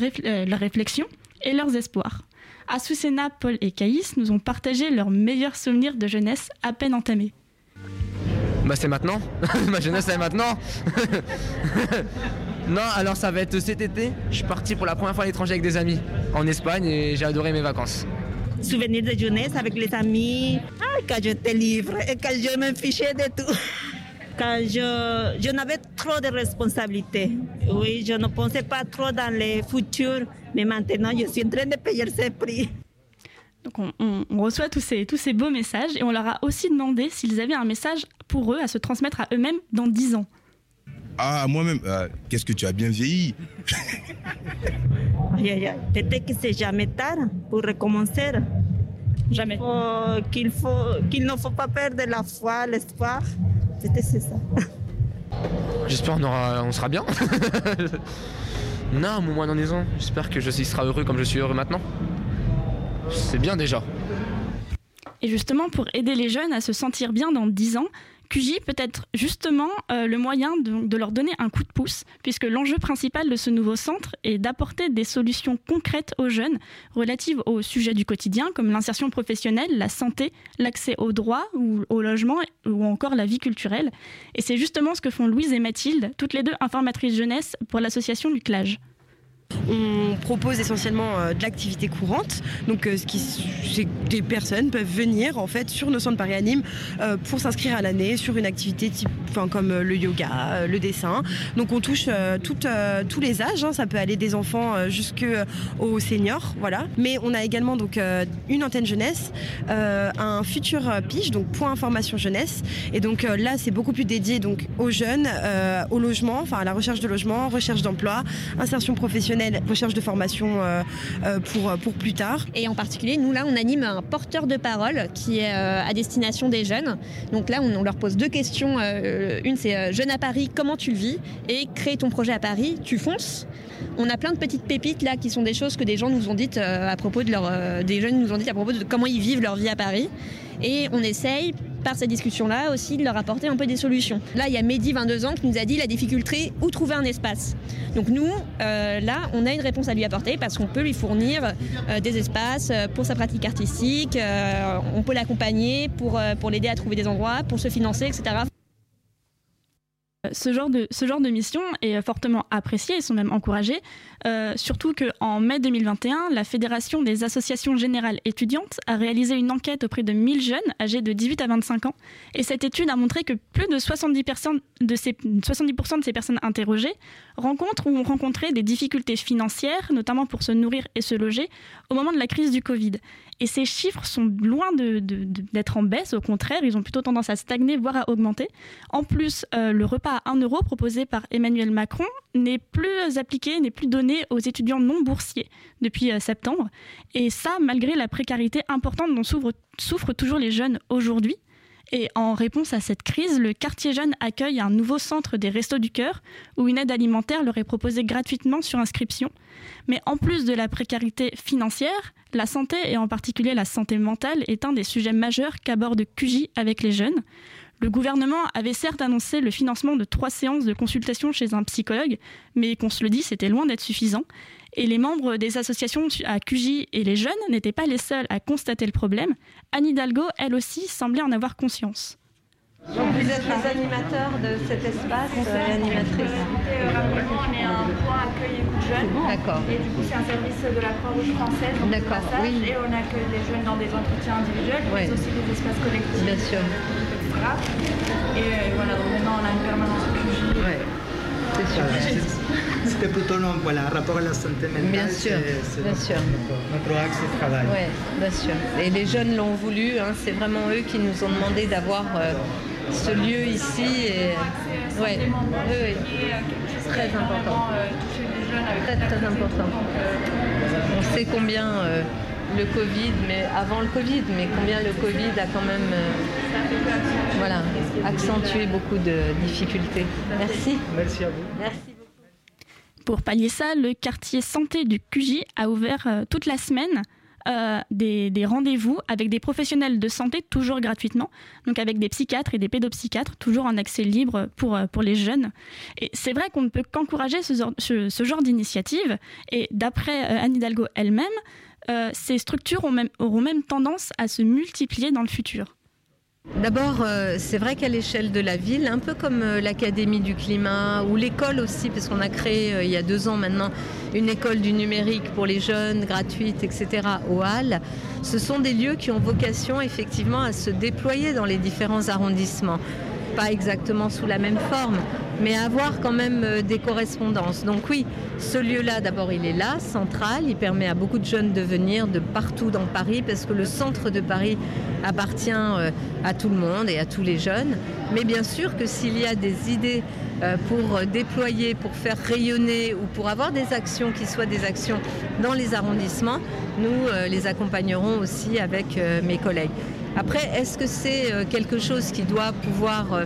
réflexions et leurs espoirs. Azucena, Paul et Caïs nous ont partagé leurs meilleurs souvenirs de jeunesse à peine entamés. Bah c'est maintenant, [laughs] ma jeunesse c'est maintenant. [laughs] non, alors ça va être cet été. Je suis parti pour la première fois à l'étranger avec des amis en Espagne et j'ai adoré mes vacances. Souvenirs de jeunesse avec les amis. Ah, quand j'étais libre et quand je me fichais de tout. [laughs] Quand je, je n'avais trop de responsabilités. Oui, je ne pensais pas trop dans le futur mais maintenant je suis en train de payer ce prix. Donc on, reçoit tous ces, tous ces beaux messages et on leur a aussi demandé s'ils avaient un message pour eux à se transmettre à eux-mêmes dans 10 ans. Ah, moi-même, euh, qu'est-ce que tu as bien vieilli? Peut-être que c'est jamais tard pour recommencer. Jamais. Qu'il faut, qu'il ne faut pas perdre la foi, l'espoir. Peut-être c'est ça. J'espère qu'on on sera bien. [laughs] Non, moins dans 10 ans. J'espère que je serai heureux comme je suis heureux maintenant. C'est bien déjà. Et justement, pour aider les jeunes à se sentir bien dans 10 ans, QJ peut être justement euh, le moyen de, leur donner un coup de pouce, puisque l'enjeu principal de ce nouveau centre est d'apporter des solutions concrètes aux jeunes relatives aux sujets du quotidien, comme l'insertion professionnelle, la santé, l'accès aux droits ou au logement, ou encore la vie culturelle. Et c'est justement ce que font Louise et Mathilde, toutes les deux informatrices jeunesse pour l'association du CLAGE. On propose essentiellement euh, de l'activité courante, donc euh, ce qui, des personnes peuvent venir en fait sur nos centres Paris Anime euh, pour s'inscrire à l'année sur une activité type, comme le yoga, le dessin. Donc on touche tous les âges, hein. ça peut aller des enfants jusqu'aux seniors, voilà. Mais on a également une antenne jeunesse, un futur pige, donc point information jeunesse. Et donc là c'est beaucoup plus dédié donc aux jeunes, au logement, enfin à la recherche de logement, recherche d'emploi, insertion professionnelle, recherche de formation euh, euh, pour, pour plus tard. Et en particulier, nous là, on anime un porteur de parole qui est euh, à destination des jeunes. Donc là, on, leur pose deux questions. Euh, une, c'est euh, jeune à Paris, comment tu le vis? Et créer ton projet à Paris, tu fonces on a plein de petites pépites là qui sont des choses que des gens nous ont dites euh, à propos de leur, euh, des jeunes nous ont dit à propos de comment ils vivent leur vie à Paris. Et on essaye par cette discussion-là aussi de leur apporter un peu des solutions. Là, il y a Mehdi, 22 ans, qui nous a dit la difficulté où trouver un espace. Donc nous, euh, là, on a une réponse à lui apporter parce qu'on peut lui fournir euh, des espaces euh, pour sa pratique artistique, on peut l'accompagner pour l'aider à trouver des endroits, pour se financer, etc. Ce genre, de, mission est fortement apprécié, ils sont même encouragés, euh, surtout qu'en mai 2021, la Fédération des associations générales étudiantes a réalisé une enquête auprès de 1000 jeunes âgés de 18 à 25 ans, et cette étude a montré que plus de 70%, de ces, 70 de ces personnes interrogées rencontrent ou ont rencontré des difficultés financières, notamment pour se nourrir et se loger, au moment de la crise du Covid. Et ces chiffres sont loin d'être en baisse, au contraire, ils ont plutôt tendance à stagner, voire à augmenter. En plus, euh, le repas à 1 euro proposé par Emmanuel Macron n'est plus appliqué, n'est plus donné aux étudiants non boursiers depuis euh, septembre. Et ça, malgré la précarité importante dont souffrent, souffrent toujours les jeunes aujourd'hui. Et en réponse à cette crise, le quartier jeune accueille un nouveau centre des Restos du Cœur où une aide alimentaire leur est proposée gratuitement sur inscription. Mais en plus de la précarité financière, la santé et en particulier la santé mentale est un des sujets majeurs qu'aborde QJ avec les jeunes. Le gouvernement avait certes annoncé le financement de trois séances de consultation chez un psychologue, mais qu'on se le dit, c'était loin d'être suffisant. Et les membres des associations à QJ et les jeunes n'étaient pas les seuls à constater le problème. Anne Hidalgo, elle aussi, semblait en avoir conscience. Donc vous êtes les animateurs de cet espace, l'animatrice Rapidement, on est un point accueil écoute jeunes. D'accord. Et du coup, c'est un service de la Croix-Rouge française. donc D'accord, passage, oui. Et on accueille les jeunes dans des entretiens individuels, mais aussi des espaces collectifs. Bien sûr. Et euh, voilà, donc maintenant, on a une permanence au. Ouais. Sûr. [laughs] C'était plutôt long, voilà, rapport à la santé mentale. Bien sûr, c'est- bien notre- sûr. Notre axe de travail. Oui, bien sûr. Et les jeunes l'ont voulu, hein, c'est vraiment eux qui nous ont demandé d'avoir euh, ce lieu ici. Et... Ouais. Oui, oui. Très important. Très, très important. On sait combien euh, le Covid, mais avant le Covid, mais combien le Covid a quand même euh, voilà, accentué beaucoup de difficultés. Merci. Merci à vous. Merci. Pour pallier ça, le quartier santé du QJ a ouvert euh, toute la semaine euh, des, des rendez-vous avec des professionnels de santé, toujours gratuitement, donc avec des psychiatres et des pédopsychiatres, toujours en accès libre pour, pour les jeunes. Et c'est vrai qu'on ne peut qu'encourager ce, genre- ce- ce genre d'initiative. Et d'après euh, Anne Hidalgo elle-même, euh, ces structures auront même tendance à se multiplier dans le futur. D'abord, euh, c'est vrai qu'à l'échelle de la ville, un peu comme euh, l'Académie du climat ou l'école aussi, parce qu'on a créé il y a deux ans maintenant une école du numérique pour les jeunes, gratuite, etc., au Halles, ce sont des lieux qui ont vocation effectivement à se déployer dans les différents arrondissements. Pas exactement sous la même forme, mais avoir quand même euh, des correspondances. Donc oui, ce lieu-là, d'abord, il est là, central, il permet à beaucoup de jeunes de venir de partout dans Paris, parce que le centre de Paris appartient euh, à tout le monde et à tous les jeunes. Mais bien sûr que s'il y a des idées euh, pour déployer, pour faire rayonner ou pour avoir des actions qui soient des actions dans les arrondissements, nous les accompagnerons aussi avec mes collègues. Après, est-ce que c'est euh, quelque chose qui doit pouvoir euh,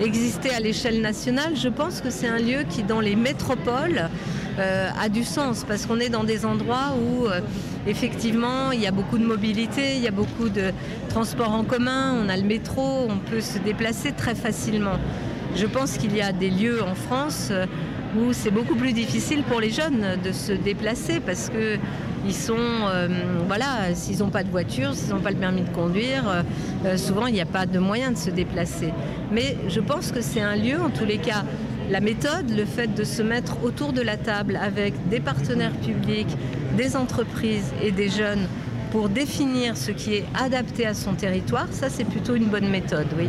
exister à l'échelle nationale? Je pense que c'est un lieu qui, dans les métropoles, euh, a du sens parce qu'on est dans des endroits où effectivement il y a beaucoup de mobilité, il y a beaucoup de transports en commun, on a le métro, on peut se déplacer très facilement. Je pense qu'il y a des lieux en France où c'est beaucoup plus difficile pour les jeunes de se déplacer parce que Ils sont, euh, voilà, s'ils n'ont pas de voiture, s'ils n'ont pas le permis de conduire, euh, euh, souvent il n'y a pas de moyen de se déplacer. Mais je pense que c'est un lieu, en tous les cas, la méthode, le fait de se mettre autour de la table avec des partenaires publics, des entreprises et des jeunes pour définir ce qui est adapté à son territoire, ça c'est plutôt une bonne méthode, oui.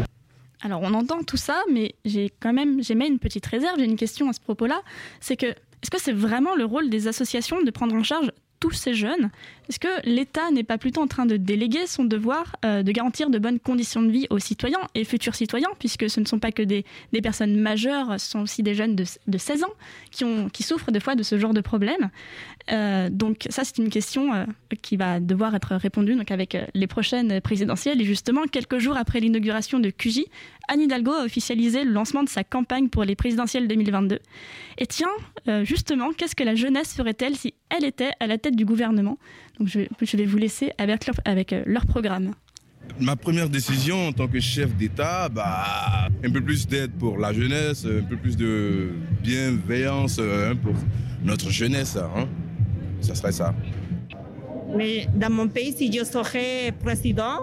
Alors on entend tout ça, mais j'ai quand même j'émets une petite réserve, j'ai une question à ce propos-là, c'est que est-ce que c'est vraiment le rôle des associations de prendre en charge tous ces jeunes Est-ce que l'État n'est pas plutôt en train de déléguer son devoir euh, de garantir de bonnes conditions de vie aux citoyens et futurs citoyens, puisque ce ne sont pas que des, personnes majeures, ce sont aussi des jeunes de, de 16 ans qui souffrent des fois de ce genre de problème? Euh, donc ça, c'est une question euh, qui va devoir être répondue donc avec euh, les prochaines présidentielles. Et justement, quelques jours après l'inauguration de QJ, Anne Hidalgo a officialisé le lancement de sa campagne pour les présidentielles 2022. Et tiens, justement, qu'est-ce que la jeunesse ferait-elle si elle était à la tête du gouvernement? Donc je, vais vous laisser avec leur, avec leur programme. Ma première décision en tant que chef d'État, bah, un peu plus d'aide pour la jeunesse, un peu plus de bienveillance hein, pour notre jeunesse. Hein. Ça serait ça. Mais dans mon pays, si je serais président,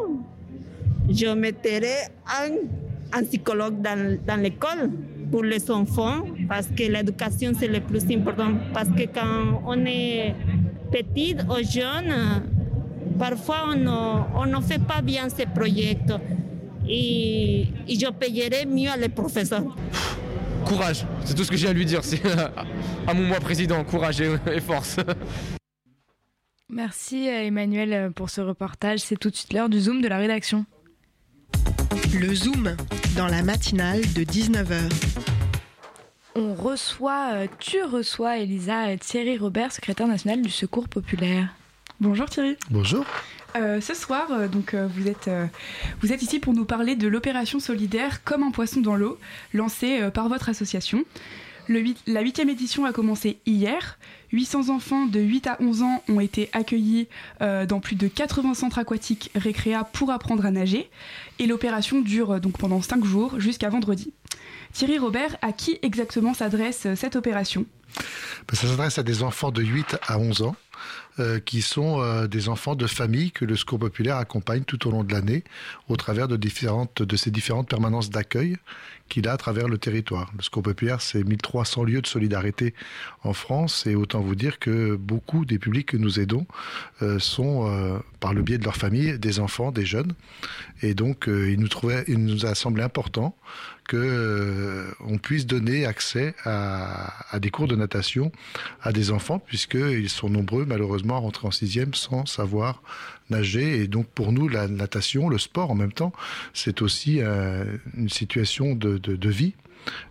je mettrais un, un psychologue dans, dans l'école pour les enfants parce que l'éducation c'est le plus important. Parce que quand on est petit ou jeune, parfois on ne, fait pas bien ces projets et, et je payerais mieux les professeurs. Courage, c'est tout ce que j'ai à lui dire. C'est [laughs] à mon moi président, courage et, et force. Merci Emmanuel pour ce reportage. C'est tout de suite l'heure du Zoom de la rédaction. Le Zoom, dans la matinale de 19h. On reçoit, euh, tu reçois Elisa Thierry Robert, secrétaire national du Secours populaire. Bonjour Thierry. Bonjour. Euh, ce soir, euh, donc, euh, vous, êtes, vous êtes ici pour nous parler de l'opération solidaire Comme un poisson dans l'eau, lancée par votre association. Le 8, la huitième édition a commencé hier. 800 enfants de 8 à 11 ans ont été accueillis dans plus de 80 centres aquatiques récréa pour apprendre à nager. Et l'opération dure donc pendant 5 jours jusqu'à vendredi. Thierry Robert, à qui exactement s'adresse cette opération? Ben, Ça s'adresse à des enfants de 8 à 11 ans. Euh, qui sont euh, des enfants de famille que le Secours populaire accompagne tout au long de l'année au travers de, différentes, de ces différentes permanences d'accueil qu'il a à travers le territoire. Le Secours populaire, c'est 1300 lieux de solidarité en France et autant vous dire que beaucoup des publics que nous aidons euh, sont, par le biais de leur famille, des enfants, des jeunes. Et donc, il, nous trouvait, il nous a semblé important que euh, puisse donner accès à, des cours de natation à des enfants, puisqu'ils sont nombreux, malheureusement, à rentrer en sixième sans savoir nager. Et donc, pour nous, la natation, le sport en même temps, c'est aussi euh, une situation de, de, de vie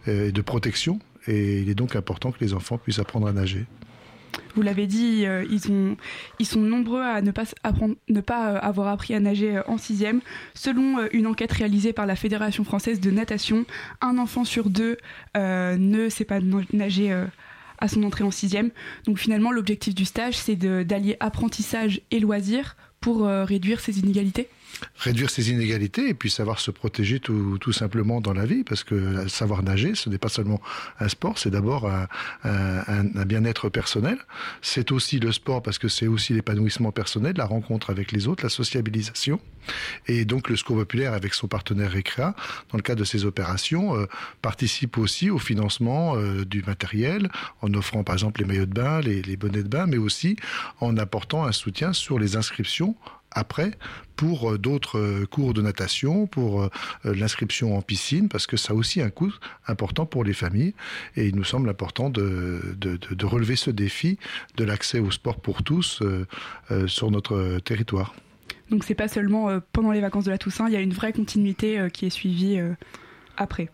et de protection. Et il est donc important que les enfants puissent apprendre à nager. Vous l'avez dit, euh, ils, ont, ils, sont nombreux à ne pas, euh, avoir appris à nager euh, en sixième. Selon une enquête réalisée par la Fédération française de natation, un enfant sur deux ne sait pas nager à son entrée en sixième. Donc finalement, l'objectif du stage, c'est d'allier apprentissage et loisirs pour réduire ces inégalités réduire ces inégalités et puis savoir se protéger tout, simplement dans la vie parce que savoir nager ce n'est pas seulement un sport c'est d'abord un, bien-être personnel. C'est aussi le sport parce que c'est aussi l'épanouissement personnel la rencontre avec les autres la sociabilisation. Et donc le secours populaire avec son partenaire Récréa dans le cadre de ces opérations euh, participe aussi au financement euh, du matériel en offrant par exemple les maillots de bain les bonnets de bain mais aussi en apportant un soutien sur les inscriptions après pour euh, d'autres euh, cours de natation, pour euh, l'inscription en piscine, parce que ça a aussi un coût important pour les familles. Et il nous semble important de, de, relever ce défi de l'accès au sport pour tous sur notre territoire. Donc c'est pas seulement pendant les vacances de la Toussaint, il y a une vraie continuité qui est suivie après.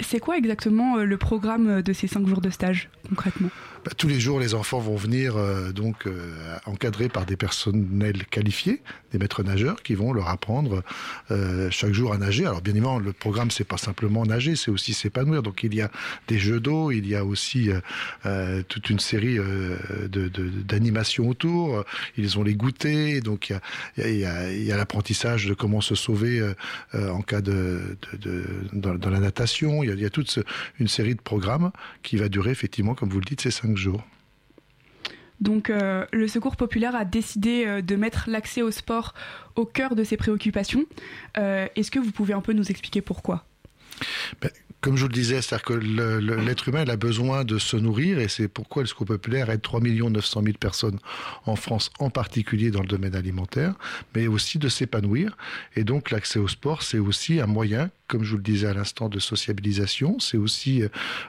c'est quoi exactement le programme de ces cinq jours de stage concrètement? Bah, tous les jours, les enfants vont venir euh, donc euh, encadrés par des personnels qualifiés, des maîtres nageurs qui vont leur apprendre euh, chaque jour à nager. Alors bien évidemment, le programme c'est pas simplement nager, c'est aussi s'épanouir. Donc il y a des jeux d'eau, il y a aussi toute une série d'animations autour. Ils ont les goûters, donc il y a, l'apprentissage de comment se sauver en cas de, de, de dans, la natation. Il y a, toute une série de programmes qui va durer effectivement, comme vous le dites, ces cinq jours. Donc le Secours populaire a décidé de mettre l'accès au sport au cœur de ses préoccupations. Est-ce que vous pouvez un peu nous expliquer pourquoi? Ben, comme je vous le disais, c'est-à-dire que l'être humain a besoin de se nourrir et c'est pourquoi le Secours populaire aide 3 900 000 personnes en France, en particulier dans le domaine alimentaire, mais aussi de s'épanouir. Et donc l'accès au sport, c'est aussi un moyen comme je vous le disais à l'instant, de sociabilisation. C'est aussi euh,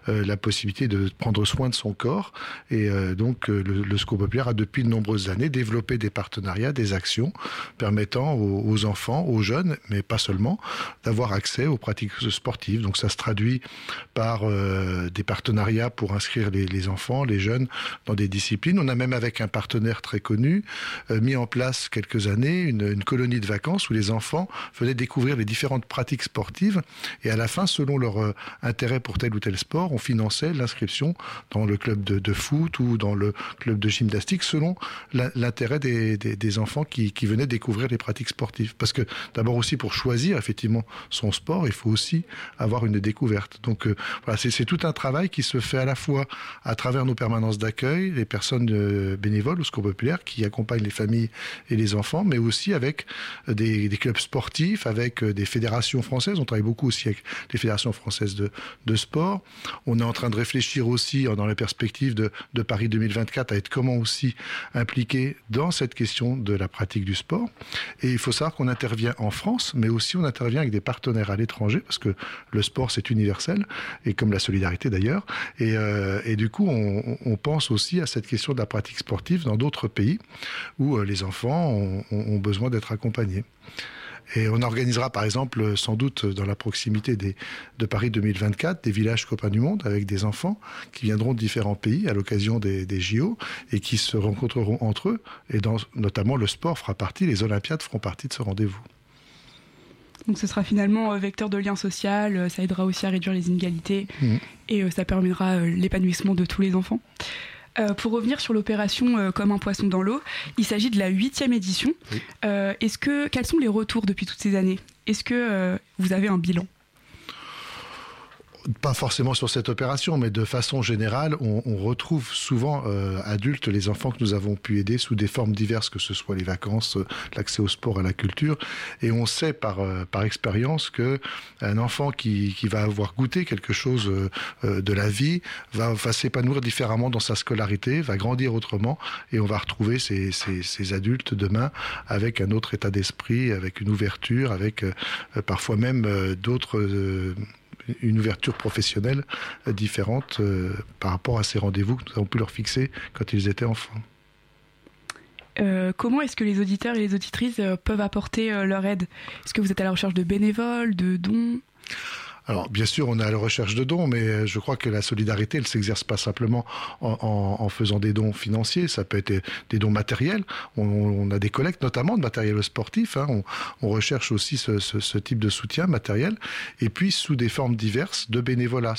euh, la possibilité de prendre soin de son corps. Et euh, donc, le, le Secours populaire a depuis de nombreuses années développé des partenariats, des actions permettant aux, enfants, aux jeunes, mais pas seulement, d'avoir accès aux pratiques sportives. Donc, ça se traduit par des partenariats pour inscrire les, enfants, les jeunes dans des disciplines. On a même avec un partenaire très connu mis en place quelques années une, une colonie de vacances où les enfants venaient découvrir les différentes pratiques sportives et à la fin, selon leur euh, intérêt pour tel ou tel sport, on finançait l'inscription dans le club de, foot ou dans le club de gymnastique selon l'intérêt des, enfants qui, venaient découvrir les pratiques sportives. Parce que d'abord aussi pour choisir effectivement son sport, il faut aussi avoir une découverte. Donc euh, voilà, c'est tout un travail qui se fait à la fois à travers nos permanences d'accueil, les personnes euh, bénévoles ou secours populaire qui accompagnent les familles et les enfants, mais aussi avec des, des clubs sportifs, avec des fédérations françaises. On beaucoup aussi avec les fédérations françaises de, de sport. On est en train de réfléchir aussi dans la perspective de, de Paris 2024 à être comment aussi impliqué dans cette question de la pratique du sport. Et il faut savoir qu'on intervient en France, mais aussi on intervient avec des partenaires à l'étranger parce que le sport c'est universel et comme la solidarité d'ailleurs. Et, euh, et, du coup, on, pense aussi à cette question de la pratique sportive dans d'autres pays où euh, les enfants ont besoin d'être accompagnés. Et on organisera par exemple, sans doute dans la proximité des, de Paris 2024, des villages copains du monde avec des enfants qui viendront de différents pays à l'occasion des, des, JO et qui se rencontreront entre eux. Et dans, notamment le sport fera partie, les Olympiades feront partie de ce rendez-vous. Donc ce sera finalement euh, vecteur de lien social, euh, ça aidera aussi à réduire les inégalités mmh. et euh, ça permettra l'épanouissement de tous les enfants. Euh, pour revenir sur l'opération euh, Comme un poisson dans l'eau, il s'agit de la huitième édition. Euh, est-ce que, quels sont les retours depuis toutes ces années? Est-ce que vous avez un bilan? Pas forcément sur cette opération, mais de façon générale, on, on retrouve souvent euh, adultes les enfants que nous avons pu aider sous des formes diverses, que ce soit les vacances, euh, l'accès au sport, à la culture, et on sait par euh, par expérience que un enfant qui, qui va avoir goûté quelque chose euh, de la vie va, va s'épanouir différemment dans sa scolarité, va grandir autrement, et on va retrouver ces, ces, ces adultes demain avec un autre état d'esprit, avec une ouverture, avec parfois même d'autres une ouverture professionnelle différente euh, par rapport à ces rendez-vous que nous avons pu leur fixer quand ils étaient enfants. Euh, comment est-ce que les auditeurs et les auditrices euh, peuvent apporter leur aide? Est-ce que vous êtes à la recherche de bénévoles, de dons? Alors, bien sûr, on est à la recherche de dons, mais je crois que la solidarité, elle s'exerce pas simplement en, en, en, faisant des dons financiers, ça peut être des dons matériels. On, on a des collectes, notamment de matériel sportif. Hein. On, on, recherche aussi ce, ce, ce, type de soutien matériel, et puis sous des formes diverses de bénévolat.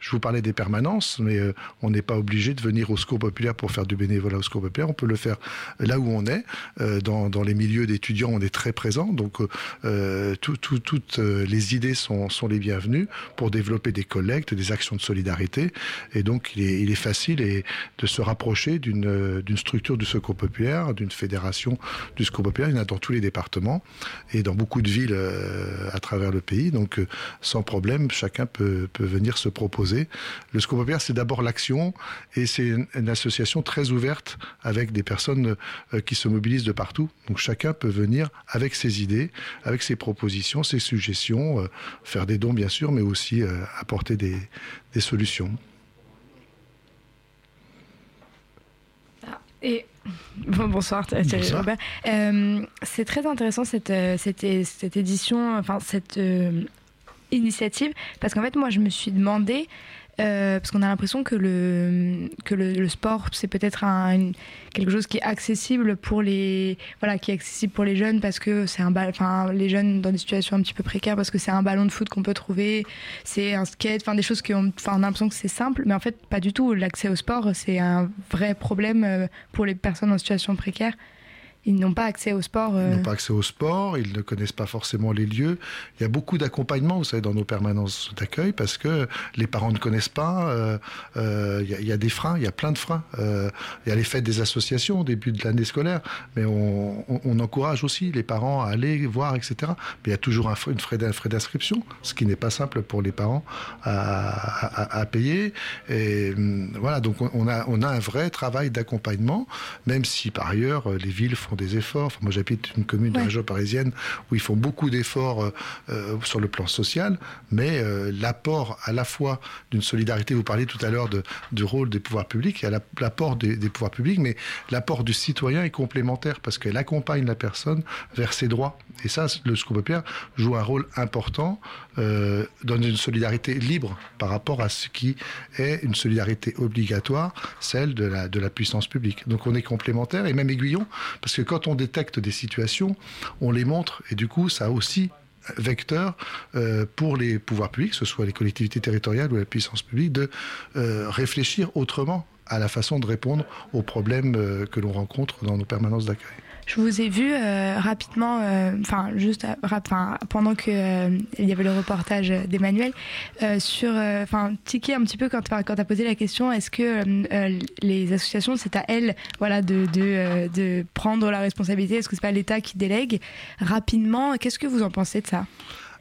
Je vous parlais des permanences, mais euh, on n'est pas obligé de venir au Secours populaire pour faire du bénévolat au Secours populaire. On peut le faire là où on est, euh, dans, dans, les milieux d'étudiants, on est très présent. Donc, euh, tout, tout, toutes les idées sont, sont les bienvenues pour développer des collectes, des actions de solidarité. Et donc, il est, il est facile de se rapprocher d'une structure du secours populaire, d'une fédération du secours populaire. Il y en a dans tous les départements et dans beaucoup de villes euh, à travers le pays. Donc, euh, sans problème, chacun peut, venir se proposer. Le secours populaire, c'est d'abord l'action et c'est une, une, association très ouverte avec des personnes euh, qui se mobilisent de partout. Donc, chacun peut venir avec ses idées, avec ses propositions, ses suggestions, faire des dons, bien sûr, mais aussi euh, apporter des, des solutions. Ah, et [laughs] bon, bonsoir, bonsoir. Euh, c'est très intéressant cette, euh, cette, cette, édition, enfin cette euh, initiative, parce qu'en fait, moi, je me suis demandé euh, parce qu'on a l'impression que le sport c'est peut-être quelque chose qui est accessible pour les voilà qui est accessible pour les jeunes parce que c'est un enfin les jeunes dans des situations un petit peu précaires parce que c'est un ballon de foot qu'on peut trouver c'est un skate enfin des choses qui ont enfin on a l'impression que c'est simple mais en fait pas du tout. L'accès au sport c'est un vrai problème euh, pour les personnes en situation précaire Ils n'ont pas accès au sport. Ils n'ont pas accès au sport, ils ne connaissent pas forcément les lieux. Il y a beaucoup d'accompagnement, vous savez, dans nos permanences d'accueil parce que les parents ne connaissent pas. il, y a, des freins, il y a plein de freins. il y a les fêtes des associations au début de l'année scolaire, mais on, encourage aussi les parents à aller voir, etc. Mais il y a toujours un, une frais, un frais d'inscription, ce qui n'est pas simple pour les parents à, payer. Et hum, voilà, donc on a, on a un vrai travail d'accompagnement, même si par ailleurs les villes font des efforts. moi, j'habite une commune de la région parisienne où ils font beaucoup d'efforts euh, euh, sur le plan social, mais euh, l'apport à la fois d'une solidarité, vous parliez tout à l'heure de, du rôle des pouvoirs publics, il y a l'apport des, pouvoirs publics, mais l'apport du citoyen est complémentaire parce qu'elle accompagne la personne vers ses droits. Et ça, le Scopopière joue un rôle important dans une solidarité libre par rapport à ce qui est une solidarité obligatoire, celle de la, puissance publique. Donc on est complémentaires et même aiguillon, parce que quand on détecte des situations, on les montre et du coup ça a aussi vecteur euh, pour les pouvoirs publics, que ce soit les collectivités territoriales ou la puissance publique, de euh, réfléchir autrement à la façon de répondre aux problèmes euh, que l'on rencontre dans nos permanences d'accueil. Je vous ai vu euh, rapidement, euh, enfin juste enfin, pendant que euh, il y avait le reportage d'Emmanuel sur, enfin tiquer un petit peu quand quand as posé la question, est-ce que les associations c'est à elles, voilà, de de, de prendre la responsabilité, est-ce que c'est pas l'État qui délègue? Rapidement Qu'est-ce que vous en pensez de ça?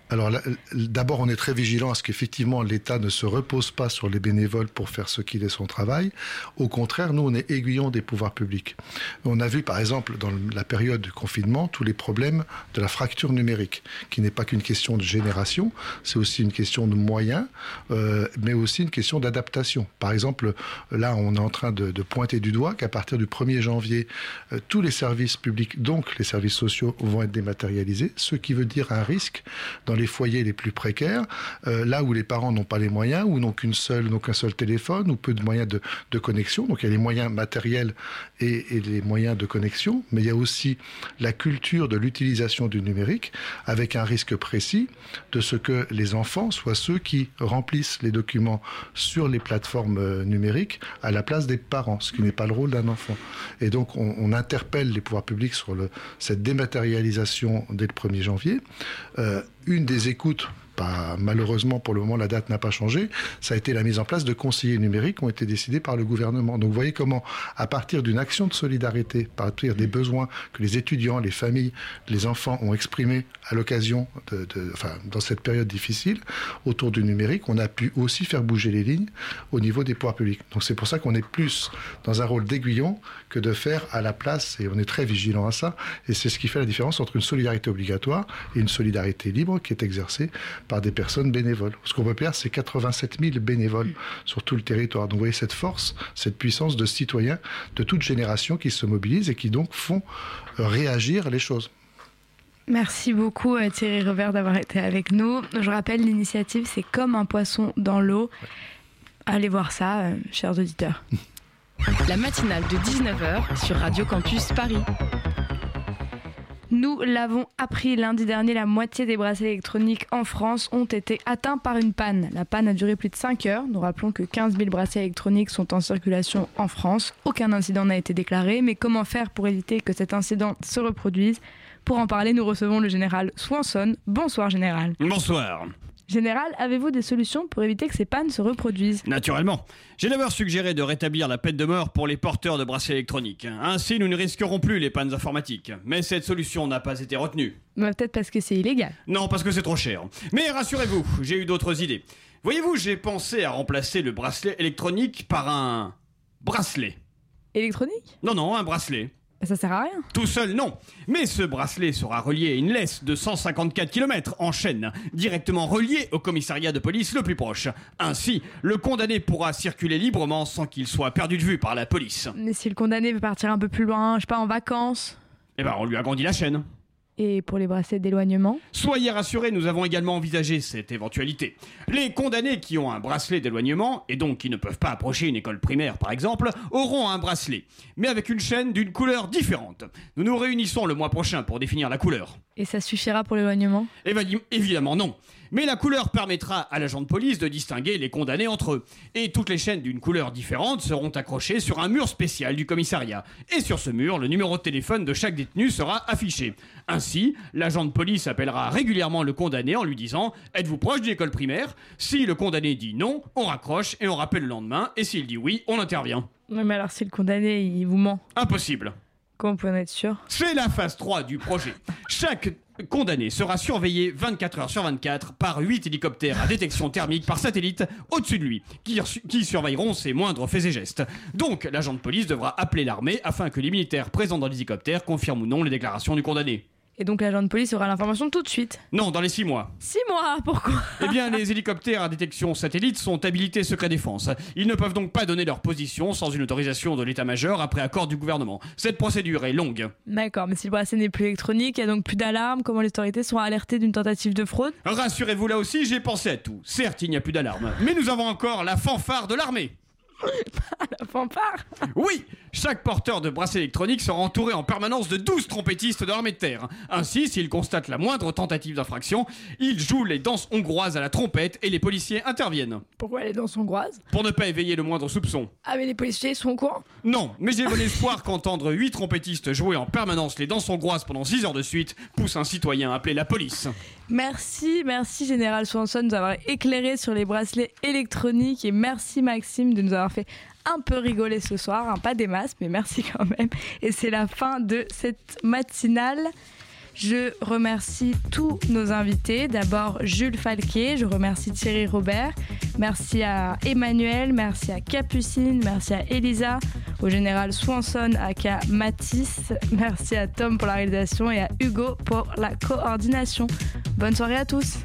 Alors d'abord, on est très vigilant à ce qu'effectivement l'État ne se repose pas sur les bénévoles pour faire ce qu'il est son travail. Au contraire, nous, on est aiguillon des pouvoirs publics. On a vu, par exemple, dans la période du confinement, tous les problèmes de la fracture numérique, qui n'est pas qu'une question de génération, c'est aussi une question de moyens, euh, mais aussi une question d'adaptation. Par exemple, là, on est en train de, pointer du doigt qu'à partir du 1er janvier, euh, tous les services publics, donc les services sociaux, vont être dématérialisés, ce qui veut dire un risque dans les foyers les plus précaires, euh, là où les parents n'ont pas les moyens, ou n'ont qu'une seule, qu'un seul téléphone, ou peu de moyens de, connexion. Donc il y a les moyens matériels et, les moyens de connexion, mais il y a aussi la culture de l'utilisation du numérique, avec un risque précis de ce que les enfants soient ceux qui remplissent les documents sur les plateformes euh, numériques à la place des parents, ce qui n'est pas le rôle d'un enfant. Et donc on, interpelle les pouvoirs publics sur cette dématérialisation dès le 1er janvier. Euh, une des écoutes malheureusement pour le moment la date n'a pas changé, ça a été la mise en place de conseillers numériques qui ont été décidés par le gouvernement. Donc vous voyez comment, à partir d'une action de solidarité, à partir des besoins que les étudiants, les familles, les enfants ont exprimés à l'occasion de, enfin, dans cette période difficile autour du numérique, on a pu aussi faire bouger les lignes au niveau des pouvoirs publics. Donc c'est pour ça qu'on est plus dans un rôle d'aiguillon que de faire à la place, et on est très vigilant à ça, et c'est ce qui fait la différence entre une solidarité obligatoire et une solidarité libre qui est exercée par des personnes bénévoles. Ce qu'on peut perdre, c'est 87 000 bénévoles sur tout le territoire. Donc vous voyez cette force, cette puissance de citoyens de toute génération qui se mobilisent et qui donc font euh, réagir les choses. Merci beaucoup euh, Thierry Robert d'avoir été avec nous. Je rappelle, l'initiative, c'est comme un poisson dans l'eau. Allez voir ça, euh, chers auditeurs. [laughs] La matinale de 19h sur Radio Campus Paris. Nous l'avons appris lundi dernier, la moitié des bracelets électroniques en France ont été atteints par une panne. La panne a duré plus de 5 heures. Nous rappelons que 15 000 bracelets électroniques sont en circulation en France. Aucun incident n'a été déclaré, mais comment faire pour éviter que cet incident se reproduise? Pour en parler, nous recevons le général Swanson. Bonsoir général. Bonsoir. Général, avez-vous des solutions pour éviter que ces pannes se reproduisent? Naturellement. J'ai d'abord suggéré de rétablir la peine de mort pour les porteurs de bracelets électroniques. Ainsi, nous ne risquerons plus les pannes informatiques. Mais cette solution n'a pas été retenue. Bah, peut-être parce que c'est illégal. Non, parce que c'est trop cher. Mais rassurez-vous, j'ai eu d'autres idées. Voyez-vous, j'ai pensé à remplacer le bracelet électronique par un bracelet. Électronique? Non, non, un bracelet. Ça sert à rien. Tout seul, non. Mais ce bracelet sera relié à une laisse de 154 km en chaîne, directement relié au commissariat de police le plus proche. Ainsi, le condamné pourra circuler librement sans qu'il soit perdu de vue par la police. Mais si le condamné veut partir un peu plus loin, je sais pas, en vacances Eh ben, on lui agrandit la chaîne et pour les bracelets d'éloignement Soyez rassurés, nous avons également envisagé cette éventualité. Les condamnés qui ont un bracelet d'éloignement, et donc qui ne peuvent pas approcher une école primaire par exemple, auront un bracelet, mais avec une chaîne d'une couleur différente. Nous nous réunissons le mois prochain pour définir la couleur. Et ça suffira pour l'éloignement? Évidemment non. Mais la couleur permettra à l'agent de police de distinguer les condamnés entre eux. Et toutes les chaînes d'une couleur différente seront accrochées sur un mur spécial du commissariat. Et sur ce mur, le numéro de téléphone de chaque détenu sera affiché. Ainsi, l'agent de police appellera régulièrement le condamné en lui disant Êtes-vous proche d'une école primaire? Si le condamné dit non, on raccroche et on rappelle le lendemain. Et s'il dit oui, on intervient. Mais alors si le condamné, il vous ment, Impossible. comment on peut en être sûr? C'est la phase 3 du projet. Chaque condamné sera surveillé 24 heures sur 24 par 8 hélicoptères à détection thermique par satellite au-dessus de lui, qui, qui surveilleront ses moindres faits et gestes. Donc, l'agent de police devra appeler l'armée afin que les militaires présents dans l'hélicoptère confirment ou non les déclarations du condamné. Et donc l'agent de police aura l'information tout de suite. Non, dans les 6 mois. Six mois, pourquoi? Eh bien, les hélicoptères à détection satellite sont habilités secret défense. Ils ne peuvent donc pas donner leur position sans une autorisation de l'état-major après accord du gouvernement. Cette procédure est longue. D'accord, mais si le bracelet n'est plus électronique, il n'y a donc plus d'alarme, comment les autorités seront alertées d'une tentative de fraude? Rassurez-vous là aussi, j'ai pensé à tout. Certes, il n'y a plus d'alarme, mais nous avons encore la fanfare de l'armée. La fanfare Oui Chaque porteur de bracelet électronique sera entouré en permanence de 12 trompettistes de l'armée de terre. Ainsi, s'ils constatent la moindre tentative d'infraction, ils jouent les danses hongroises à la trompette et les policiers interviennent. Pourquoi les danses hongroises? Pour ne pas éveiller le moindre soupçon. Ah mais les policiers sont au courant? Non, mais j'ai bon espoir [laughs] qu'entendre 8 trompettistes jouer en permanence les danses hongroises pendant 6 heures de suite pousse un citoyen à appeler la police. Merci, merci Général Swanson de nous avoir éclairé sur les bracelets électroniques et merci Maxime de nous avoir fait un peu rigoler ce soir, hein, pas des masses, mais merci quand même. Et c'est la fin de cette matinale. Je remercie tous nos invités. D'abord Jules Falquet, je remercie Thierry Robert, merci à Emmanuel, merci à Capucine, merci à Elisa, au général Swanson, aka Matisse, merci à Tom pour la réalisation et à Hugo pour la coordination. Bonne soirée à tous.